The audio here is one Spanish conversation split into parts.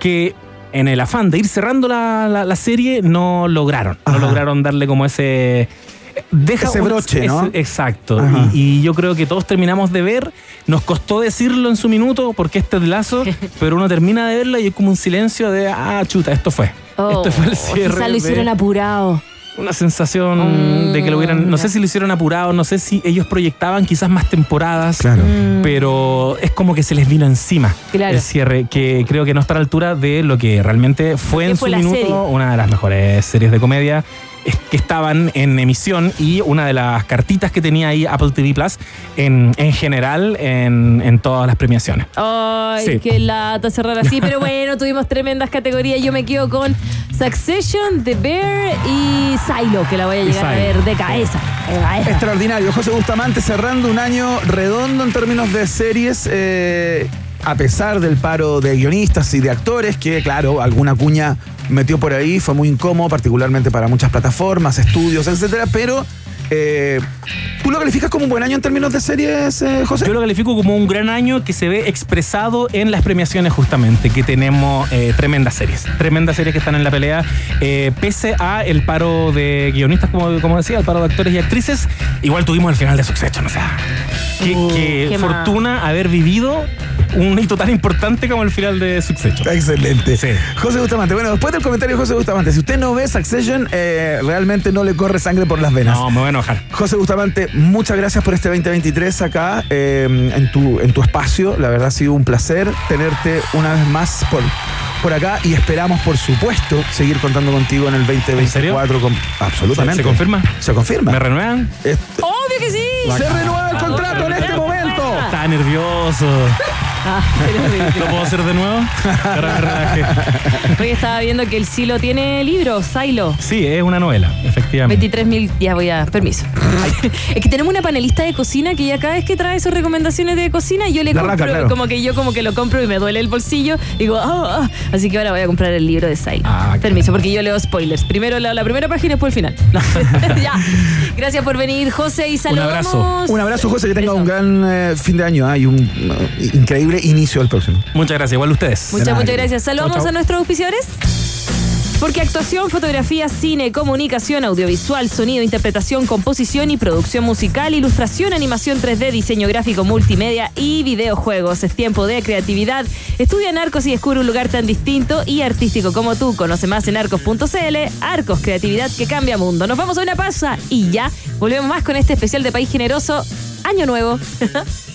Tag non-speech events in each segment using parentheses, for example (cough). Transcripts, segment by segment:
que en el afán de ir cerrando la, la- la serie no lograron. No lograron darle como ese. Deja Ese un- broche, ¿no? ese- exacto. Y, y yo creo que todos terminamos de ver. Nos costó decirlo en su minuto porque este es de lazo, (laughs) pero uno termina de verla y es como un silencio de, ah, chuta, esto fue. esto fue el cierre. Oh, Quizás lo de- hicieron apurado. Una sensación Mm, de que lo hubieran, no sé si lo hicieron apurado, no sé si ellos proyectaban quizás más temporadas, Claro. pero es como que se les vino encima Claro. el cierre, que creo que no está a la altura de lo que realmente fue ¿Qué en fue su minuto serie? una de las mejores series de comedia que estaban en emisión y una de las cartitas que tenía ahí Apple TV Plus en, en general en, en todas las premiaciones. Ay, Sí. qué lata cerrar así. Pero bueno, tuvimos tremendas categorías. Yo me quedo con Succession, The Bear y Silo, que la voy a llegar a ver de cabeza. De cabeza. Extraordinario. José Bustamante cerrando un año redondo en términos de series. eh, a pesar del paro de guionistas y de actores, que claro, alguna cuña metió por ahí, fue muy incómodo, particularmente para muchas plataformas, estudios, etcétera, pero eh, ¿tú lo calificas como un buen año en términos de series, eh, José? Yo lo califico como un gran año que se ve expresado en las premiaciones justamente, que tenemos eh, tremendas series, tremendas series que están en la pelea, pese a el paro de guionistas, como, como decía, el paro de actores y actrices, igual tuvimos el final de Succession, o sea, qué, qué qué fortuna haber vivido un hito tan importante como el final de Succession. Excelente. Sí. José Bustamante. Bueno, después del comentario de José Bustamante, si usted no ve Succession, eh, realmente no le corre sangre por las venas. No, me voy a enojar. José Bustamante, muchas gracias por este 2023 acá eh, en, tu, en tu espacio. La verdad ha sido un placer tenerte una vez más por, por acá y esperamos, por supuesto, seguir contando contigo en el 2024. con- absolutamente. ¿Se- se confirma? Se confirma. ¿Me renuevan? Est- Obvio que sí. se renueva el contrato nervioso. Ah, (laughs) ¿Lo puedo hacer de nuevo? Ahora me relajé. Hoy estaba viendo que el Silo tiene libros, Silo. Sí, es una novela, efectivamente. 23 mil, ya voy a, permiso. es que tenemos una panelista de cocina que ya cada vez que trae sus recomendaciones de cocina, yo le La compro, raca, claro. como que yo como que lo compro y me duele el bolsillo. Digo, ah, ah. así que ahora voy a comprar el libro de Silo. Ah, permiso, porque yo leo spoilers. Primero leo la primera página y después el final. No. (laughs) ya. Gracias por venir, José, y saludamos. abrazo. Un abrazo, José, que tenga Eso. un gran eh, fin de año ah, y un eh, increíble inicio del próximo. Muchas gracias, igual ustedes. Muchas, muchas gracias. Saludamos Chau, chau. a nuestros auspiciadores. Porque actuación, fotografía, cine, comunicación, audiovisual, sonido, interpretación, composición y producción musical, ilustración, animación 3D, diseño gráfico, multimedia y videojuegos. Es tiempo de creatividad. Estudia en Arcos y descubre un lugar tan distinto y artístico como tú. Conoce más en arcos.cl. Arcos, creatividad que cambia mundo. Nos vamos a una pausa y ya volvemos más con este especial de País Generoso. Año nuevo. (laughs)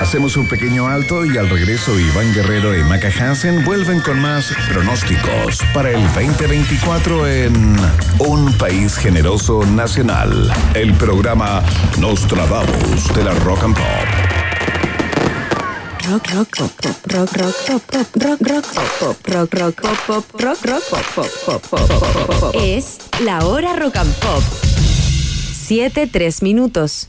Hacemos un pequeño alto y al regreso Iván Guerrero y Maca Hansen vuelven con más pronósticos para el 2024 en Un País Generoso Nacional, el programa Nostradamus de la Rock and Pop. Rock, rock, pop, rock, rock, pop, pop, rock, rock, pop, rock, rock, pop, pop, rock, rock, pop, pop, pop, pop, pop. Es la hora rock and pop. 7, 3 minutos.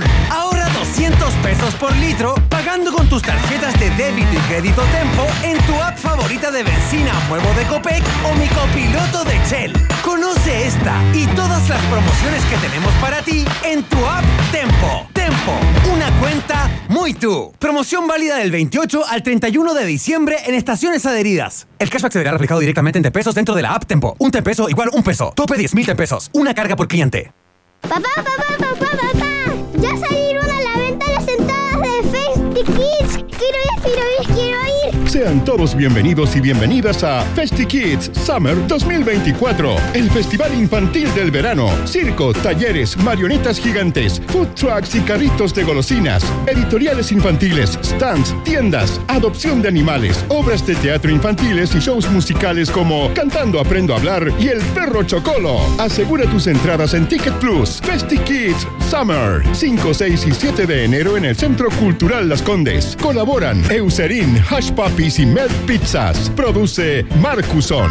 Ahorra 200 pesos por litro pagando con tus tarjetas de débito y crédito Tempo en tu app favorita de benzina Muevo de Copec o mi copiloto de Shell. Conoce esta y todas las promociones que tenemos para ti en tu app Tempo. Tempo, una cuenta muy tú. Promoción válida del 28 al 31 de diciembre en estaciones adheridas. El cashback se verá reflejado directamente en pesos dentro de la app Tempo. Un peso igual un peso. Tope 10 mil pesos. Una carga por cliente. Papá, papá, papá, papá. Kids. Quiero ir, Sean todos bienvenidos y bienvenidas a Festi Kids Summer 2024, el festival infantil del verano. Circo, talleres, marionetas gigantes, food trucks y carritos de golosinas, editoriales infantiles, stands, tiendas, adopción de animales, obras de teatro infantiles y shows musicales como Cantando Aprendo a Hablar y El Perro Chocolo. Asegura tus entradas en Ticket Plus. Festi Kids Summer, 5, 6 y 7 de enero en el Centro Cultural Las Condes. Colaboran Eucerin, Hush Puppies y Pizzas. Produce Marcuson.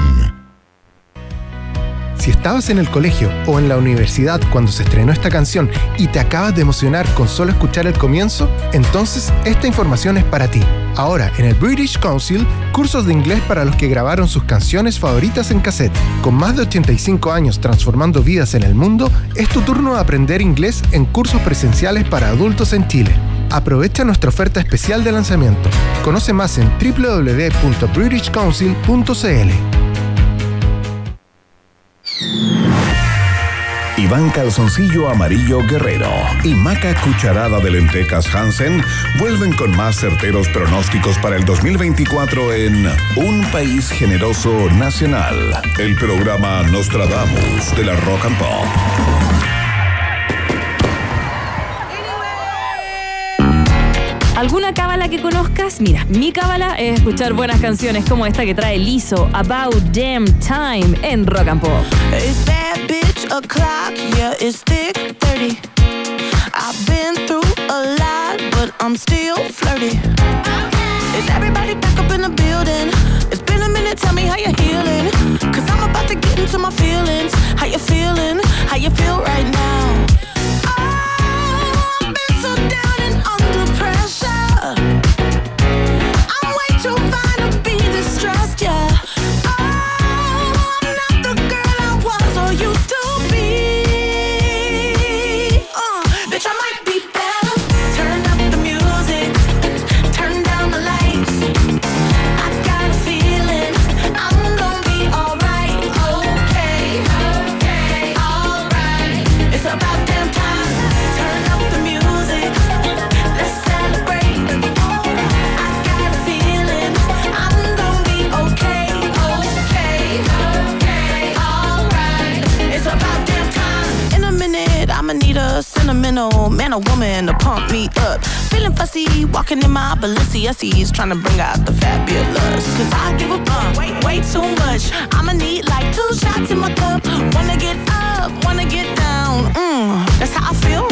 Si estabas en el colegio o en la universidad cuando se estrenó esta canción y te acabas de emocionar con solo escuchar el comienzo, entonces esta información es para ti. Ahora, en el British Council, cursos de inglés para los que grabaron sus canciones favoritas en cassette. Con más de 85 años transformando vidas en el mundo, es tu turno de aprender inglés en cursos presenciales para adultos en Chile. Aprovecha nuestra oferta especial de lanzamiento. Conoce más en www.britishcouncil.cl. Iván Calzoncillo Amarillo Guerrero y Maca Cucharada de Lentejas Hansen vuelven con más certeros pronósticos para el 2024 en Un País Generoso Nacional, el programa Nostradamus de la Rock and Pop. ¿Alguna cábala que conozcas? Mira, mi cábala es escuchar buenas canciones como esta que trae Lizo, About Damn Time, en Rock and Pop. It's that bitch o'clock, yeah, it's thick 30. I've been through a lot, but I'm still flirty. Is everybody back up in the building? It's been a minute, tell me how you're healing. Cause I'm about to get into my feelings. How you feeling? How you feel right now? Sentimental man or woman to pump me up. Feeling fussy, walking in my Balenciennes, trying to bring out the fabulous. Cause I give a fuck way, way too much. I'ma need like two shots in my cup. Wanna get up, wanna get down. Mm, that's how I feel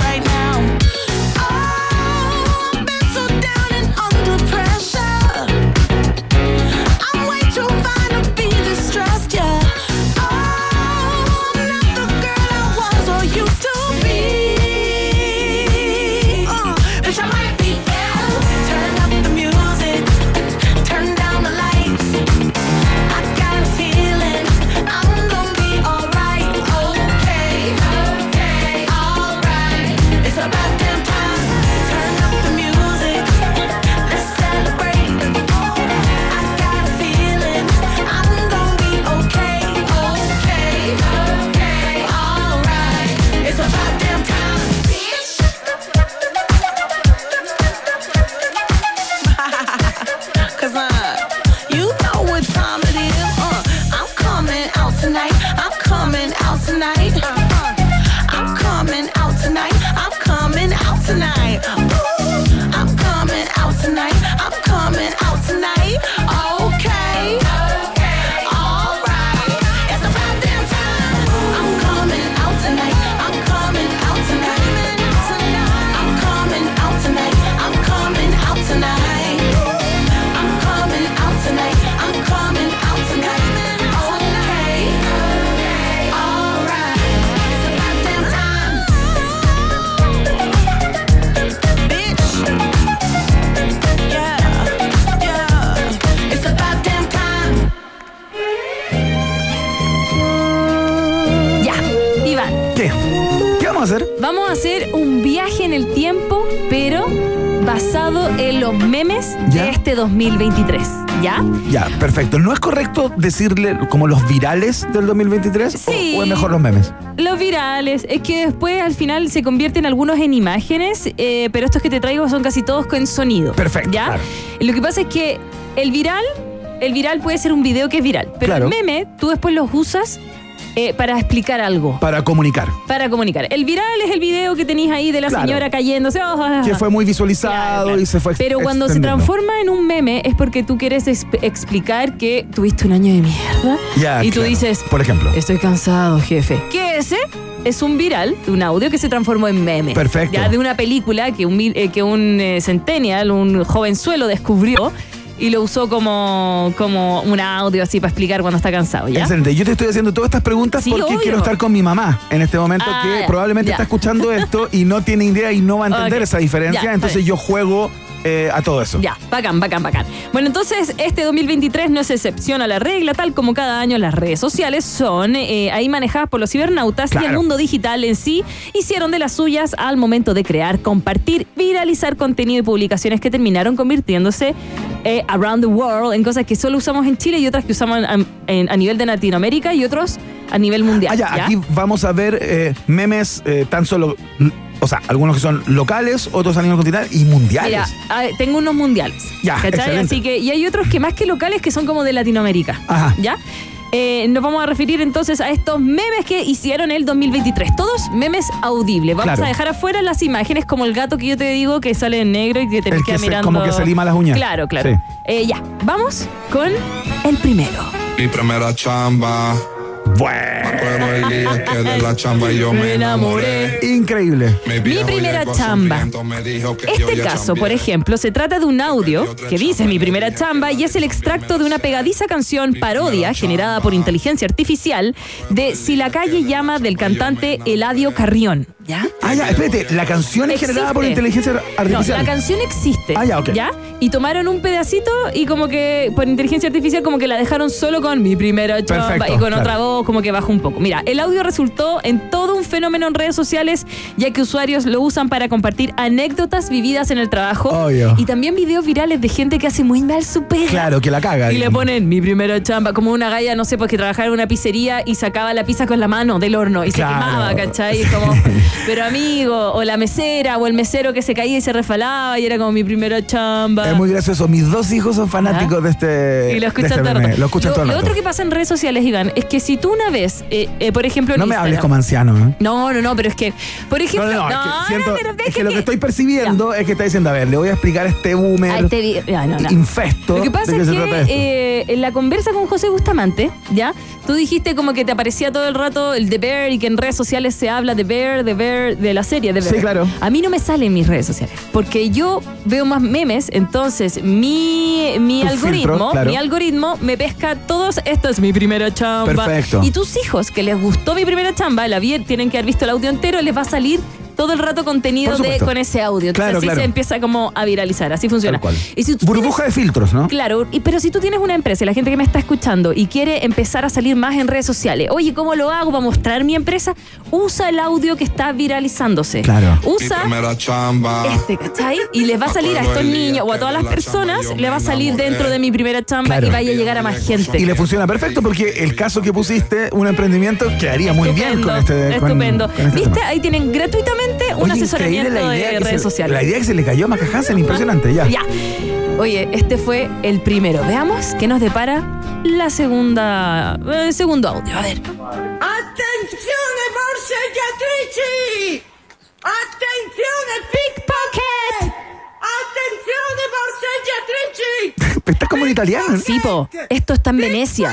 2023. ¿Ya? Ya, perfecto. ¿No es correcto decirle como los virales del 2023? ¿O- Sí. ¿O, es mejor los memes? Los virales, es que después al final se convierten algunos en imágenes, eh, pero estos que te traigo son casi todos con sonido. Perfecto, ¿Ya? claro. Lo que pasa es que El viral, el viral puede ser un video que es viral, pero Claro. el meme tú después los usas eh, para explicar algo. Para comunicar. Para comunicar. El viral es el video que tenéis ahí de la Claro. señora cayéndose. oh, ah, Que fue muy visualizado y se fue Pero cuando se transforma en un meme es porque tú quieres exp- explicar que tuviste un año de mierda. Ya, y tú dices, Por ejemplo. estoy cansado, jefe. Que ese es un viral, un audio que se transformó en meme. Perfecto. Ya de una película que un, eh, que un eh, centennial, un jovenzuelo descubrió y lo usó como, como un audio así para explicar cuando está cansado, ¿ya? Excelente. Yo te estoy haciendo todas estas preguntas Sí, porque obvio. quiero estar con mi mamá en este momento Ah, que ya, probablemente ya. está escuchando (laughs) esto y no tiene idea y no va a entender esa diferencia. Ya, entonces yo juego eh, a todo eso. Ya, bacán, bacán, bacán. Bueno, entonces este 2023 no es excepción a la regla, tal como cada año las redes sociales son eh, ahí manejadas por los cibernautas y el mundo digital en sí hicieron de las suyas al momento de crear, compartir, viralizar contenido y publicaciones que terminaron convirtiéndose eh, around the world en cosas que solo usamos en Chile y otras que usamos a, en- a nivel de Latinoamérica y otros a nivel mundial. Ah, ya, ¿ya? aquí vamos a ver eh, memes eh, tan solo, o sea, algunos que son locales, otros a nivel continental y mundiales. Mira, a ver, tengo unos mundiales. Ya, ¿cachai? excelente. Así que, y hay otros que más que locales que son como de Latinoamérica. Ajá. ¿Ya? Eh, nos vamos a referir entonces a estos memes que hicieron el 2023. Todos memes audibles. Vamos Claro. a dejar afuera las imágenes como el gato que yo te digo que sale en negro y que te El queda que se- mirando. como que se lima las uñas. Claro, claro. Sí. Eh, ya, vamos con el primero. Mi primera chamba. Bueno. Que de la chamba (laughs) yo me enamoré. Increíble. Mi primera chamba. Este caso, por ejemplo, se trata de un audio que dice mi primera chamba y es el extracto de una pegadiza canción parodia generada por inteligencia artificial de Si la calle llama del cantante Eladio Carrión. ¿Ya? Ah, ya, espérate, la canción es generada por inteligencia artificial. No, la canción existe. Ah, ya, ok. Y tomaron un pedacito y como que por inteligencia artificial como que la dejaron solo con mi primera chamba Perfecto, y con claro. otra voz como que bajó un poco. Mira, el audio resultó en todo un fenómeno en redes sociales ya que usuarios lo usan para compartir anécdotas vividas en el trabajo Obvio. y también videos virales de gente que hace muy mal su pega. Claro, que la caga. Y le digamos. ponen mi primera chamba, como una galla, no sé, pues que trabajaba en una pizzería y sacaba la pizza con la mano del horno y Claro. se quemaba, ¿cachai? (laughs) Y como, pero amigo, o la mesera, o el mesero que se caía y se refalaba y era como mi primera chamba. Es muy gracioso. Mis dos hijos son fanáticos de este. Y lo escuchan de este todo. Lo escuchan todo el lo rato. otro que pasa en redes sociales, Iván, es que si tú una vez, eh, eh, por ejemplo, en No me hables como anciano, ¿eh? No, no, no, pero es que, por ejemplo, No, no, no, es que, no, siento- pero es que lo que estoy percibiendo es que está diciendo, a ver, le voy a explicar a este boomer a este infesto Lo que pasa de es que eh, en la conversa con José Bustamante, ¿ya? Tú dijiste como que te aparecía todo el rato el The Bear y que en redes sociales se habla de Bear, de Bear, de la serie de Bear. Sí, claro. A mí no me sale en mis redes sociales porque yo veo más memes, entonces mi, mi Tu algoritmo, filtro, claro. mi algoritmo me pesca todos esto es mi primera chamba. Perfecto. Y tus hijos que les gustó mi primera chamba, la vi- tienen que haber visto el audio entero, les va a salir todo el rato contenido de, con ese audio. Entonces Claro, así claro. se empieza como a viralizar, así funciona. Y si Burbuja de filtros, ¿no? Claro, y- pero si tú tienes una empresa, y la gente que me está escuchando y quiere empezar a salir más en redes sociales, oye, ¿cómo lo hago para mostrar mi empresa? Usa el audio que está viralizándose. Claro. Usa primera chamba. este, ¿cachai? Y les va a salir a estos niños o a todas las personas, le va a salir dentro de mi primera chamba Claro. y vaya a llegar a más gente. Y le funciona perfecto porque el caso que pusiste, un emprendimiento, quedaría muy bien con este. con- Estupendo. con este ¿Viste? tema. Ahí tienen gratuitamente un Oye, asesoramiento increíble la idea de que redes se- sociales. La idea que se le cayó a Maca Hansen, impresionante, ya. Ya. Oye, este fue el primero. Veamos qué nos depara la segunda. El segundo audio. A ver. Attenzione borseggiatrici! Attenzione pickpocket! Borseggiatrici! Estás como en italiano. ¿no? Sí, po. Esto está en Venecia.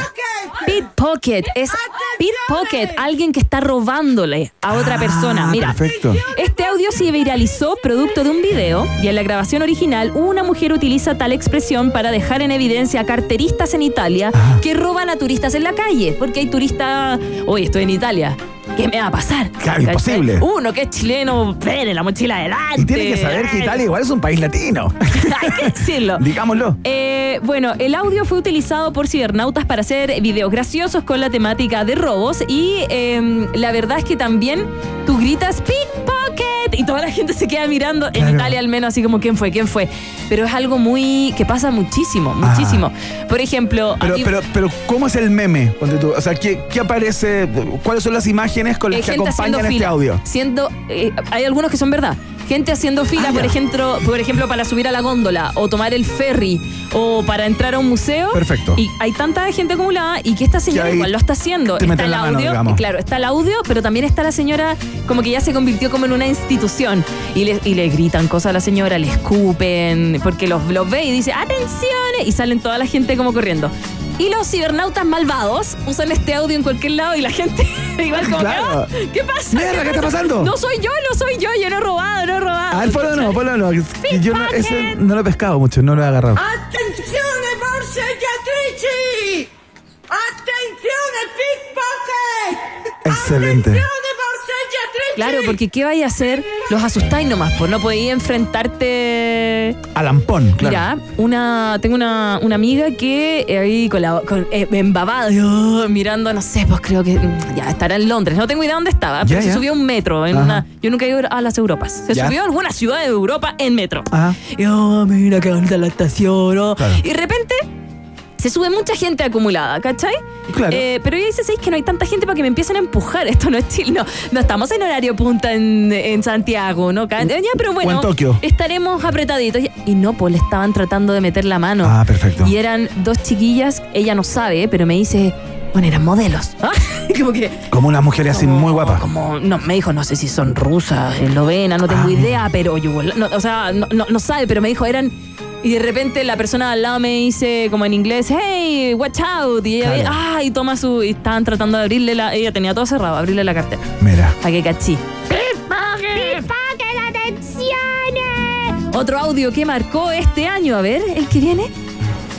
Pickpocket es pickpocket, alguien que está robándole a otra persona. Mira, Ah, perfecto. este audio se viralizó producto de un video y en la grabación original una mujer utiliza tal expresión para dejar en evidencia a carteristas en Italia Ah. que roban a turistas en la calle, porque hay turistas, oye, estoy en Italia. ¿Qué me va a pasar? Claro, ¿Cachai? imposible. Uno que es chileno, pere la mochila adelante. Y tiene que saber que Italia igual es un país latino. (laughs) Hay que decirlo. (laughs) Digámoslo. Eh, bueno, el audio fue utilizado por cibernautas para hacer videos graciosos con la temática de robos y eh, la verdad es que también tú gritas pickpocket y toda la gente se queda mirando, en. Italia al menos, así como quién fue, quién fue. Pero es algo muy que pasa muchísimo, muchísimo. Por ejemplo, Ah. Pero, pero, pero, ¿cómo es el meme? O sea, ¿qué, qué aparece? ¿Cuáles son las imágenes con las eh, que acompañan este fila, audio? Siendo, eh, hay algunos que son verdad. gente haciendo fila, Ah, por ejemplo, por ejemplo, para subir a la góndola o tomar el ferry o para entrar a un museo. Perfecto. Y hay tanta gente acumulada y que esta señora igual lo está haciendo. Está el mano, audio, claro, está el audio, pero también está la señora como que ya se convirtió como en una institución y le, y le gritan cosas a la señora, le escupen, porque los, los ve y dice, atención, y salen toda la gente como corriendo. Y los cibernautas malvados usan este audio en cualquier lado y la gente (laughs) igual como, que, Claro. "Ah, ¿qué pasa? Mierda, ¿qué está pasa? pasando? No soy yo, no soy yo, yo no he robado, no he robado. A ver, ponlo no, ponlo no. Sí, Yo no, ese no lo he pescado mucho, no lo he agarrado. ¡Attenzione, borseggiatrici! ¡Attenzione, pickpocket! Excelente. ¡Attenzione, borseggiatrici! Claro, porque ¿qué vais a hacer? Los asustáis nomás, pues no podéis enfrentarte. A lampón, claro. Mira, una, tengo una, una amiga que ahí con la con, eh, embabada, oh, mirando, no sé, pues creo que mm, ya estará en Londres. No tengo idea dónde estaba, pero se subió a un metro. En Ajá. una, yo nunca he ido a las Europas. Se subió a alguna ciudad de Europa en metro. Ajá. Y oh, mira qué bonita la estación. oh. Claro. Y de repente se sube mucha gente acumulada, ¿cachai? Claro. Eh, pero ella dice, ¿sabes que no hay tanta gente para que me empiecen a empujar? (laughs) Esto no es Chile, no, no estamos en horario punta en, en Santiago, ¿no? Ca- Ya, pero bueno, o en Tokio. estaremos apretaditos. Y no, pues le estaban tratando de meter la mano. Ah, perfecto. Y eran dos chiquillas, ella no sabe, pero me dice, bueno, eran modelos. (laughs) ¿ah? como que... Como unas mujeres así muy guapas. Como, no, me dijo, no sé si son rusas, eslovenas, no tengo Ah, idea, pero yo, no, o sea, no, no, no sabe, pero me dijo, eran. Y de repente la persona al lado me dice, como en inglés, hey, watch out. Y ella ve, ah, y toma su. Y estaban tratando de abrirle la. Ella tenía todo cerrado, abrirle la cartera. Mira. Para que cachí. ¡Atención! Otro audio que marcó este año, a ver, el que viene.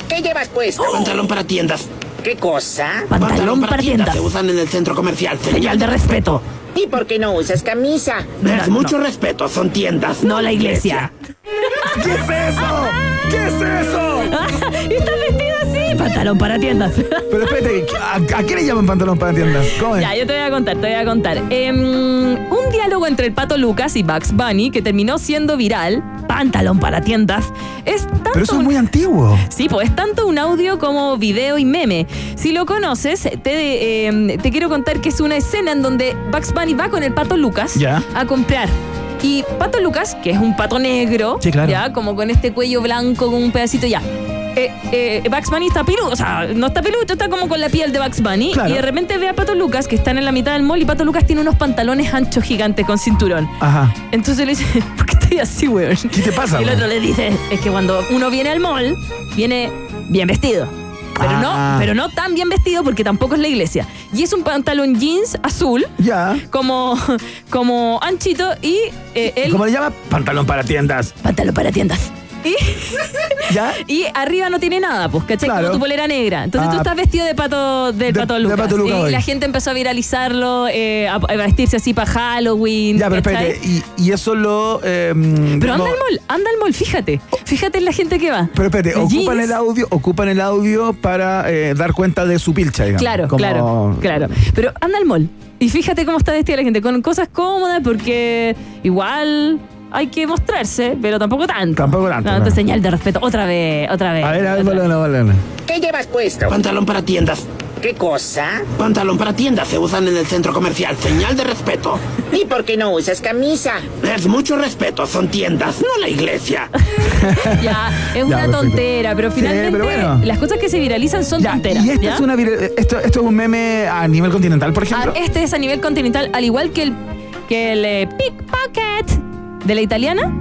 ¿Qué llevas puesto? Pantalón para tiendas. ¿Qué cosa? Pantalón para tiendas. Se usan en el centro comercial. Señal de respeto. ¿Y por qué no usas camisa? Es mucho respeto, son tiendas. No la iglesia. ¿Qué es eso? ¿Qué es eso? (laughs) está vestida así. Pantalón para tiendas. Pero espérate, ¿a, a qué le llaman pantalón para tiendas? ¿Cómo es? Ya, yo te voy a contar, te voy a contar. Em, un diálogo entre el pato Lucas y Bugs Bunny que terminó siendo viral, pantalón para tiendas, es tanto Pero eso es un- muy antiguo. Sí, pues es tanto un audio como video y meme. Si lo conoces, te, em, te quiero contar que es una escena en donde Bugs Bunny va con el pato Lucas Ya. a comprar. Y Pato Lucas, que es un pato negro, Sí, claro. ya, como con este cuello blanco, con un pedacito ya. Eh, eh, Bugs Bunny está peludo, o sea, no está peludo, está como con la piel de Bugs Bunny. Claro. Y de repente ve a Pato Lucas, que están en la mitad del mall, y Pato Lucas tiene unos pantalones anchos gigantes con cinturón. Ajá. Entonces le dice, (laughs) ¿por qué estoy así, weón? ¿Qué te pasa, Y el weón? otro le dice, es que cuando uno viene al mall, viene bien vestido. Pero Ah. no, pero no tan bien vestido porque tampoco es la iglesia. Y es un pantalón jeans azul, Ya. como, como anchito, y eh, él. ¿Cómo le llama? Pantalón para tiendas. Pantalón para tiendas. Y, ¿Ya? (laughs) y arriba no tiene nada, pues, ¿cachai? Claro. Como tu polera negra. Entonces Ah. tú estás vestido de pato del De- pato de Lucas. Pato Lucas y hoy. la gente empezó a viralizarlo, eh, a, vestirse así para Halloween. Ya, pero espérate. Y, y eso lo. eh, Pero anda al mall, anda al mall, fíjate. Fíjate en la gente que va. Pero espérate, De ocupan el audio, ocupan el audio para eh, dar cuenta de su pilcha, digamos. Claro, Como- claro, claro. Pero anda al mall y fíjate cómo está vestida la gente, con cosas cómodas, porque igual hay que mostrarse, pero tampoco tanto. Tampoco tanto, No, claro. señal de respeto. Otra vez, otra vez. A ver, a ver, volvelo, volvelo. ¿Qué llevas puesto? Pantalón para tiendas. ¿Qué cosa? Pantalón para tiendas se usan en el centro comercial. Señal de respeto. ¿Y por qué no usas camisa? Es mucho respeto, son tiendas, no la iglesia. (laughs) Ya, es Ya, una perfecto. tontera, pero Sí, finalmente pero bueno. las cosas que se viralizan son Ya, tonteras. y esta ¿ya? es una esto, esto es un meme a nivel continental, por Ah, ejemplo. este es a nivel continental, al igual que el, que el eh, pickpocket de la italiana.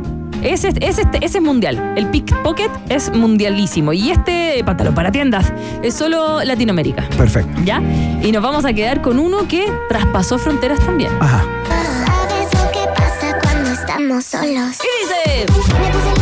Ese, ese, ese es mundial. El pickpocket es mundialísimo. Y este pantalón para tiendas es solo Latinoamérica. Perfecto. ¿Ya? Y nos vamos a quedar con uno que traspasó fronteras también. Ajá. ¿Sabes lo que pasa cuando estamos solos? ¿Qué dice?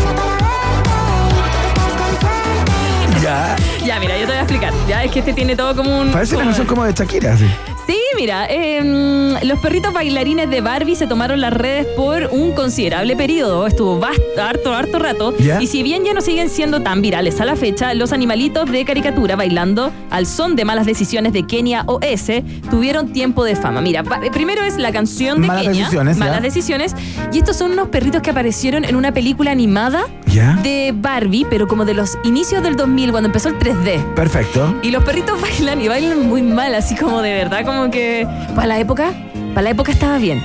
Ya. Mira, yo te voy a explicar. Ya, es que este tiene todo como un. Parece una canción como de Shakira, así. Sí, mira, em, los perritos bailarines de Barbie se tomaron las redes por un considerable periodo. Estuvo harto, harto rato. ¿Ya? Y si bien ya no siguen siendo tan virales a la fecha, los animalitos de caricatura bailando al son de malas decisiones de Kenia OS tuvieron tiempo de fama. Mira, primero es la canción de Malas Kenia. Decisiones, ya. malas decisiones. Y estos son unos perritos que aparecieron en una película animada Ya. de Barbie, pero como de los inicios del 2000, cuando empezó el 3D. Perfecto. Y los perritos (laughs) bailan y bailan muy mal, así como de verdad, como que para la época Para la época estaba bien.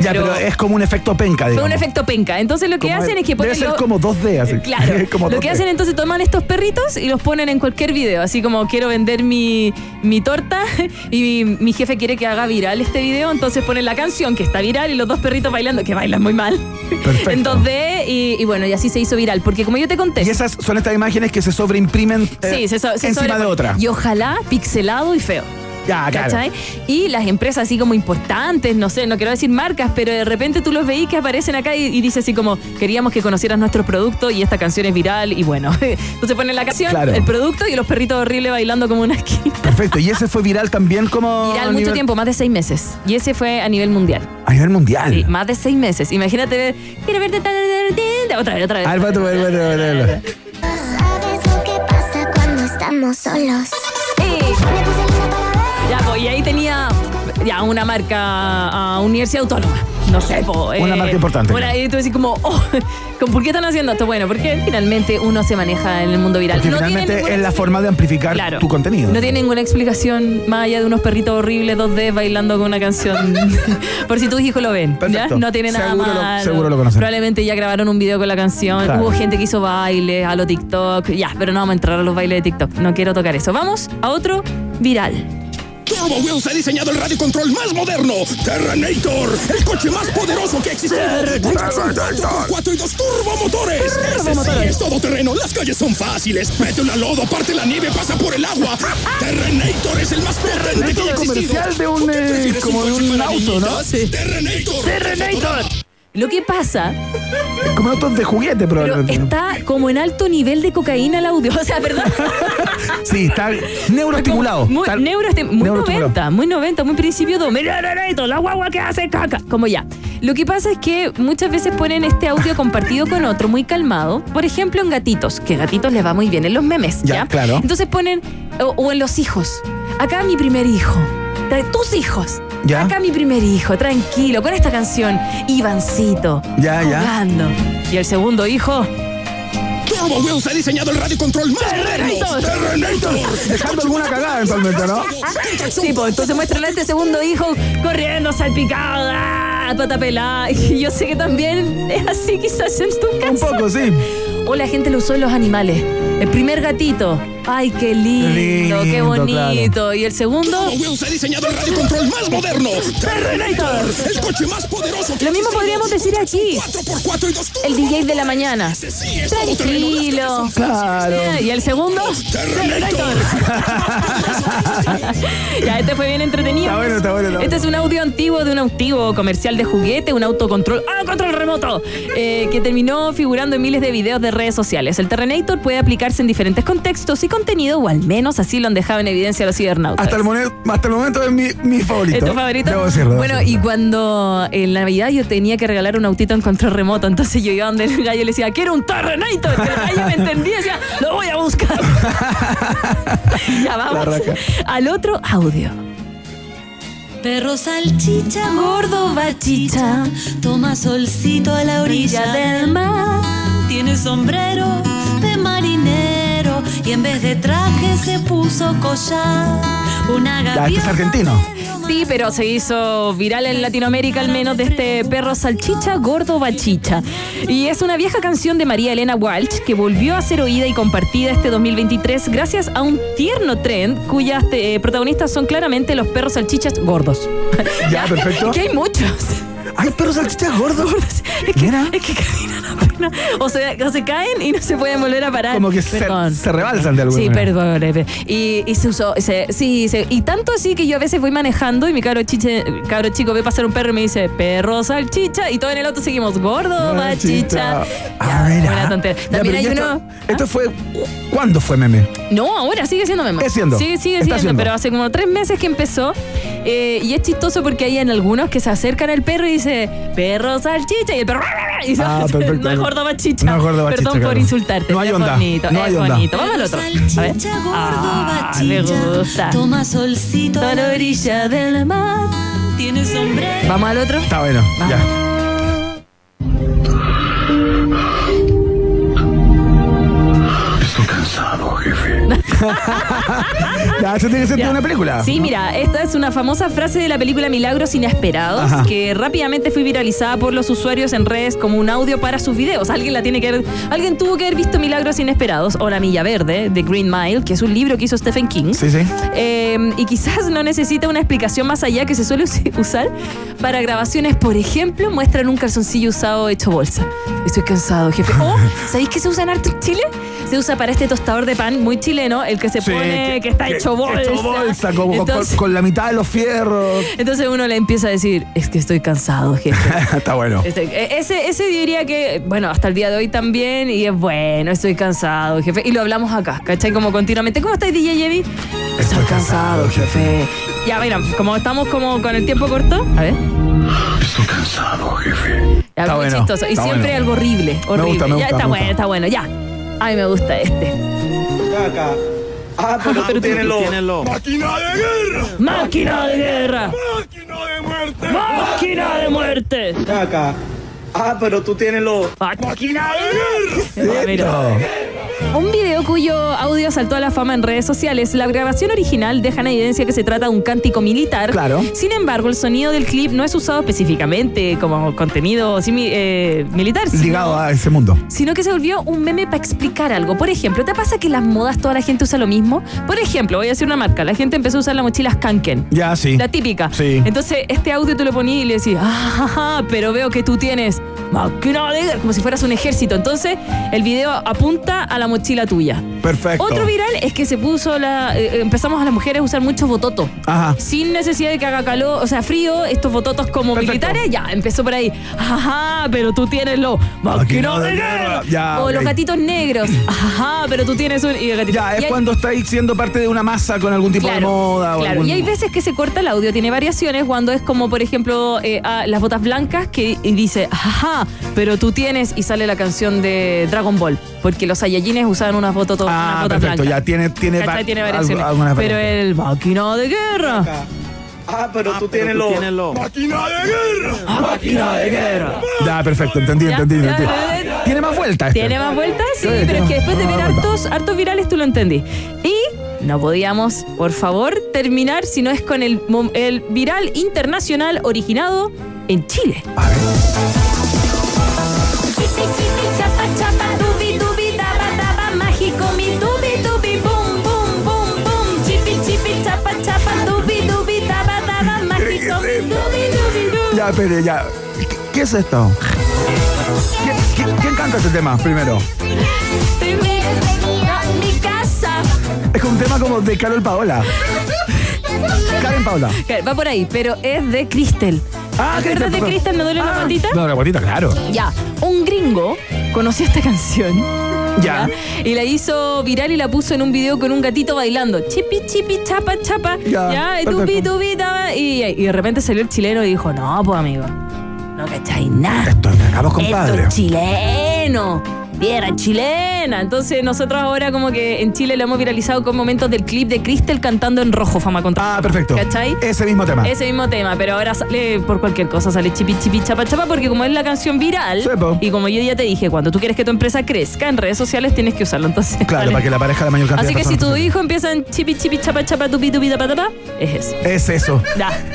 Ya, pero, es como un efecto penca, digamos. un efecto penca. Entonces lo que Como hacen es que Debe ponen ser lo- como 2D, así. Claro. (laughs) como lo que 2D. hacen entonces toman estos perritos y los ponen en cualquier video. Así como quiero vender mi, mi torta (laughs) y mi, mi jefe quiere que haga viral este video. Entonces ponen la canción que está viral y los dos perritos bailando, que bailan muy mal. Perfecto. En 2D y, y bueno, y así se hizo viral. Porque como yo te conté. Y esas son estas imágenes que se sobreimprimen eh, Sí, se, so- se encima de otra. Y ojalá pixelado y feo. Ya, claro. ¿Cachai? Y las empresas así como importantes, no sé, no quiero decir marcas, pero de repente tú los veís que aparecen acá y, y dice así como, queríamos que conocieras nuestro producto y esta canción es viral y bueno. (laughs) Entonces ponen la canción, Claro. el producto y los perritos horribles bailando como una esquina. Perfecto. Y ese fue viral también como. Viral mucho nivel- tiempo, más de seis meses. Y ese fue a nivel mundial. A nivel mundial. Sí, más de seis meses. Imagínate ver, quiero verte otra vez, otra vez. El vato, el vato. ¿Sabes lo que pasa cuando estamos solos? Ya, pues, y ahí tenía ya una marca, ah, Universidad Autónoma. No sé, po, Una marca importante. Por ahí tú decís como, (laughs) oh, ¿con- ¿por qué están haciendo esto? Bueno, porque finalmente uno se maneja en el mundo viral. Porque No finalmente es la forma de amplificar Claro. tu contenido. No tiene ninguna explicación más allá de unos perritos horribles 2D bailando con una canción. (laughs) Por si tus hijos lo ven. No tiene nada Seguro lo- malo. seguro lo conocen. Probablemente ya grabaron un video con la canción. Claro. Hubo gente que hizo bailes a lo TikTok. Ya, pero no vamos a entrar a los bailes de TikTok. No quiero tocar eso. Vamos a otro viral. Turbo Wheels ha diseñado el radio control más moderno, Terranator, el coche más poderoso que ha existido. Con 4x4 y dos turbomotores. Ese sí es todoterreno, las calles son fáciles. Mete una lodo, parte la nieve, pasa por el agua. Terranator es el más potente que ha existido. comercial de un, ¿Por qué eh, como de un auto, ¿no? niñitas? Terranator. Terrenator. Lo que pasa, Es como autos de juguete, pero probablemente. está como en alto nivel de cocaína el audio. (laughs) O sea, ¿verdad? (laughs) Sí, está neuroestimulado. Muy, Está neuroesti- muy neuroestimulado. 90, muy 90, muy principio de la guagua que hace caca. Como ya. Lo que pasa es que muchas veces ponen este audio compartido con otro muy calmado. Por ejemplo, en gatitos, que gatitos les va muy bien en los memes. Ya, Ya, claro. Entonces ponen, o, o en los hijos. Acá mi primer hijo. Tus hijos. Ya. Acá mi primer hijo, tranquilo, con esta canción. Ivancito. Ya, ya. jugando. Y el segundo hijo. Turbo Wheels ha diceñado el radio control más moderno, Terranator. Dejando alguna cagada eventualmente, ¿no? Sí, pues entonces muestran a este segundo hijo corriendo salpicado, ¡ah! pata pelada. (laughs) Y yo sé que también es así quizás en tu casa. Un poco, sí. O la gente lo usó en los animales. El primer gatito. Ay, qué lindo, qué bonito. Y el segundo. Turbo Wheels ha diseñado el radio control más moderno, Terranator. El coche más poderoso que Lo mismo podríamos decir aquí. 4x4 y dos El DJ de la mañana. sí Tranquilo. Claro. ¿Y el segundo? Terrenator. (laughs) ya, este fue bien entretenido. Está bueno, está bueno, está Este es un audio antiguo de un antiguo comercial de juguete, un autocontrol, ¡ah, control remoto! Eh, que terminó figurando en miles de videos de redes sociales. El Terrenator puede aplicarse en diferentes contextos y contenido, o al menos así lo han dejado en evidencia los cibernautas. Hasta el, momento, hasta el momento es mi, mi favorito. ¿Es tu favorito? Debo decirlo. debo bueno, decirlo. y cuando en Navidad yo tenía que regalar un autito en control remoto, entonces yo iba donde el gallo y le decía, quiero un Terrenator. Y el gallo me entendía y decía, lo voy a buscar. (laughs) ya vamos al otro audio. Perro salchicha, gordo bachicha, toma solcito a la orilla del mar. Tiene sombrero de marinero y en vez de traje se puso collar. Una Ya, este es gaviota. argentino. Sí, pero se hizo viral en Latinoamérica al menos de este perro salchicha gordo bachicha. Y es una vieja canción de María Elena Walsh que volvió a ser oída y compartida este 2023 gracias a un tierno trend cuyas eh, protagonistas son claramente los perros salchichas gordos. Ya, perfecto. (laughs) Que hay muchos. Hay perros salchichas gordos. (laughs) Es que, Mira. es que caminan (laughs) O se, o se caen y no se pueden volver a parar. Como que se, se rebalsan de alguna Sí, manera. perdón. Y, y se usó, se- sí, se- y tanto así que yo a veces voy manejando y mi cabro, chiche, cabro chico ve pasar un perro y me dice, perro salchicha, y todo en el auto seguimos, gordo, machicha. Ah, mira. buena tontera. Ya, También hay ¿y esto, uno- esto fue. ¿Cuándo fue meme? No, ahora sigue siendo meme. Es siendo. Sigue, sigue siendo, siendo. pero hace como tres meses que empezó. eh, y es chistoso porque hay en algunos que se acercan al perro y dice, perro salchicha, y el perro. (laughs) Y se- Ah, perfecto. No es gordo machicha. No es gordo machicha, Perdón por claro. insultarte. No hay es onda, bonito, no hay es onda. bonito. Vamos al otro. A ver. Salchicha, gordo Ah, me bachicha, gusta. toma solcito a la orilla del mar. Tiene sombrero. Vamos al otro. Está bueno, Vamos. ya. Estoy cansado, jefe. (laughs) (laughs) Ya, eso tiene que ser una película. Sí, mira, esta es una famosa frase de la película Milagros Inesperados Ajá. que rápidamente fue viralizada por los usuarios en redes como un audio para sus videos. Alguien la tiene que haber- alguien tuvo que haber visto Milagros Inesperados o La Milla Verde de Green Mile, que es un libro que hizo Stephen King. Sí, sí. Eh, y quizás no necesita una explicación más allá que se suele us- (laughs) usar para grabaciones. Por ejemplo, muestran un calzoncillo usado hecho bolsa. Estoy cansado, jefe. O, (laughs) ¿sabéis que se usa en harto en Chile? Se usa para este tostador de pan muy chileno, el que se Sí, pone, que, está que- hecho bolsa. Hecho bolsa, como Entonces- con, la mitad de los fierros. entonces uno le empieza a decir, es que estoy cansado, jefe. (laughs) Está bueno. Este, e- ese, ese diría que, bueno, hasta el día de hoy también, y es bueno, estoy cansado, jefe. Y lo hablamos acá, ¿cachai? Como continuamente. ¿Cómo estás, DJ Yevi? Estoy cansado, jefe. Ya, mira, como estamos como con el tiempo corto, a ver. Estoy cansado, jefe. Ya, Está muy bueno, chistoso. Y está siempre bueno. algo horrible, horrible. gusta, me ya está me bueno, está bueno, ya. A mí me gusta este. Ah, pero tienes lo... ¡Máquina de guerra! ¡Máquina de guerra! ¡Máquina de muerte! ¡Máquina de muerte! Acá. Ah, pero tú tienes lo... ¡Máquina. Un video cuyo audio saltó a la fama en redes sociales. La grabación original deja en evidencia que se trata de un cántico militar. Claro. Sin embargo, el sonido del clip no es usado específicamente como contenido simi- eh, militar. sino- Ligado a ese mundo. sino que se volvió un meme para explicar algo. Por ejemplo, ¿te pasa que en las modas toda la gente usa lo mismo? Por ejemplo, voy a decir una marca. La gente empezó a usar la mochila Skanken. Ya, sí. La típica. Sí. Entonces, este audio tú lo ponías y le decías, ah, ajá, pero veo que tú tienes máquina de guerra", como si fueras un ejército. Entonces, el video apunta a la mochila tuya. Perfecto. Otro viral es que se puso la. eh, empezamos a las mujeres a usar muchos bototos. Ajá. Sin necesidad de que haga calor, o sea, frío, estos bototos como Perfecto. militares, ya, empezó por ahí. Ajá, pero tú tienes los máquina de guerra. Ya, o los gatitos negros. (clears throat) Ajá, pero tú tienes un. Y gatito- Ya, y es hay- cuando estáis siendo parte de una masa con algún tipo de moda. o Claro, algún- y hay veces que se corta el audio, tiene variaciones cuando es como, por ejemplo, eh, las botas blancas que y dice, ajá, pero tú tienes y sale la canción de Dragon Ball, porque los Saiyajines usaban unas botas, unas Ah, botas perfecto. blancas. Ya tiene, tiene, tiene algo- variaciones. algunas pero el máquina de guerra. Ah, pero tú tienes lo... ¡Máquina de guerra! Máquina de guerra. Ya, perfecto. Entendí, Ya, entendí. ya, entendí. ya. Tiene más vueltas. este. ¿Tiene más vueltas? Sí, Sí, pero es que después de ver hartos, hartos virales tú lo entendí. Y no podíamos, por favor, terminar si no es con el, el viral internacional originado en Chile. Chipi, Ya, pero ya. ¿Qué- ¿Qué es esto? ¿Quién, quién- quién canta este tema primero? Mi casa. Es un tema como de Carol Paola. Karen Paola. Va por ahí, pero es de Crystal. Ah, ¿Te acuerdas de. Crystal? ¿Me duele la Ah, patita? No, la patita, claro. Ya, un gringo conoció esta canción. Ya. Y la hizo viral y la puso en un video con un gatito bailando. Chipi, chipi, chapa, chapa. Ya, Ya, y tupi, tupi, taba. Y, y de repente salió el chileno y dijo, no, pues amigo, no cacháis nada. Esto es acabamos, Esto compadre. es chileno. Piedra chilena. Entonces nosotros ahora como que en Chile lo hemos viralizado con momentos del clip de Crystal cantando en rojo, fama contra Ah, perfecto. ¿Cachai? Ese mismo tema. Ese mismo tema, pero ahora sale por cualquier cosa, sale chipi chipi chapa chapa, porque como es la canción viral, y como yo ya te dije, cuando tú quieres que tu empresa crezca en redes sociales tienes que usarlo. Entonces, Claro, para que le aparezca la mayor cantidad Así que si tu hijo empieza en chipi chipi chapa chapa tupi tupi tapa tapa, es eso. Es eso.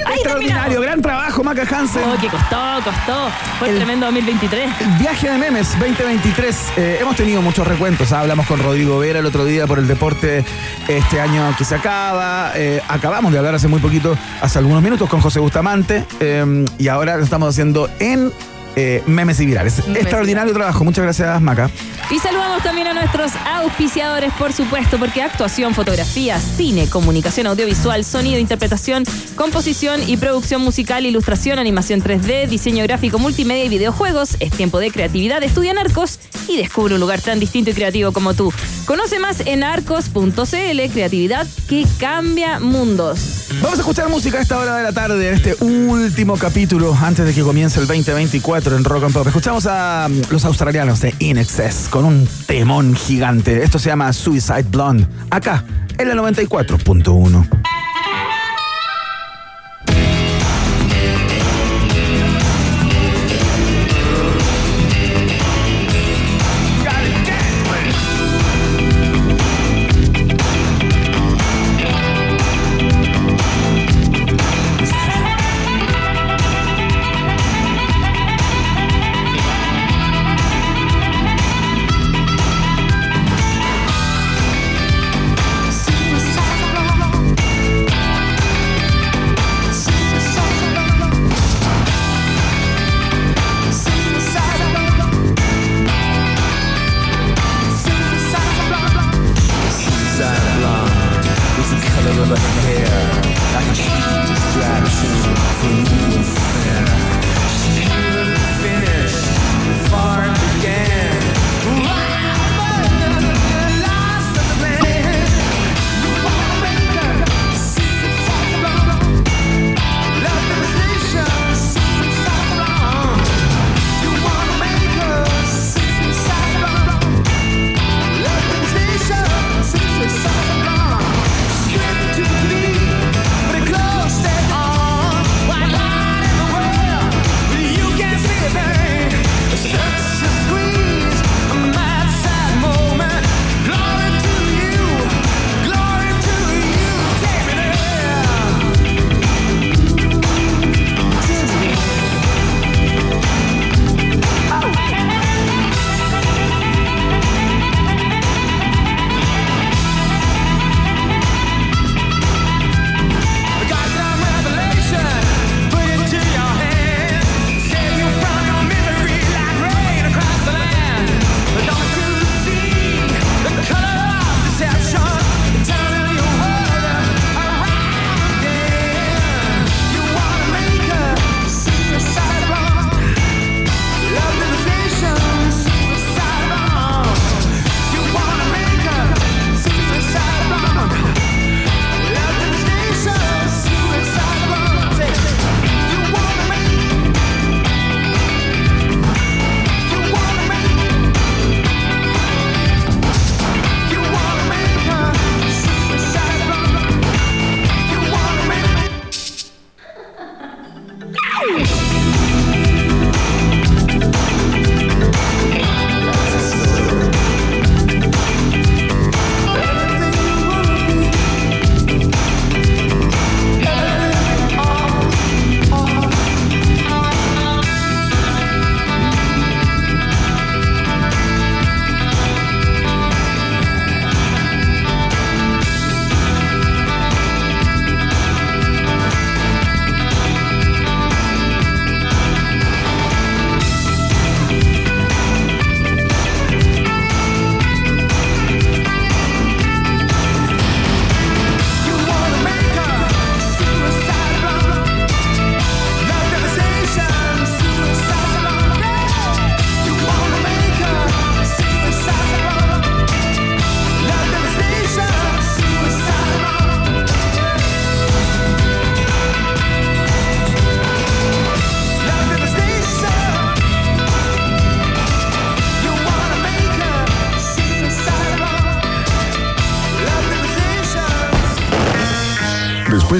Ahí Extraordinario. Gran trabajo, Maca Hansen. Oh, que costó, costó. Fue el tremendo 2023. El viaje de memes 2023. Eh, hemos tenido muchos recuentos. ¿ah? Hablamos con Rodrigo Vera el otro día por el deporte este año que se acaba. Eh, acabamos de hablar hace muy poquito, hace algunos minutos, con José Bustamante. eh, y ahora lo estamos haciendo en eh, memes y virales. Memes Extraordinario trabajo. Muchas gracias, Maca. Y saludamos también a nuestros auspiciadores, por supuesto, porque actuación, fotografía, cine, comunicación audiovisual, sonido, interpretación, composición y producción musical, ilustración, animación 3D, diseño gráfico, multimedia y videojuegos. Es tiempo de creatividad. Estudia en Arcos y descubre un lugar tan distinto y creativo como tú. Conoce más en arcos.cl, creatividad que cambia mundos. Vamos a escuchar música a esta hora de la tarde, en este último capítulo, antes de que comience el 2024 en Rock and Pop. Escuchamos a mm, los australianos de In Excess con un temón gigante. Esto se llama Suicide Blonde. Acá, en la 94.1.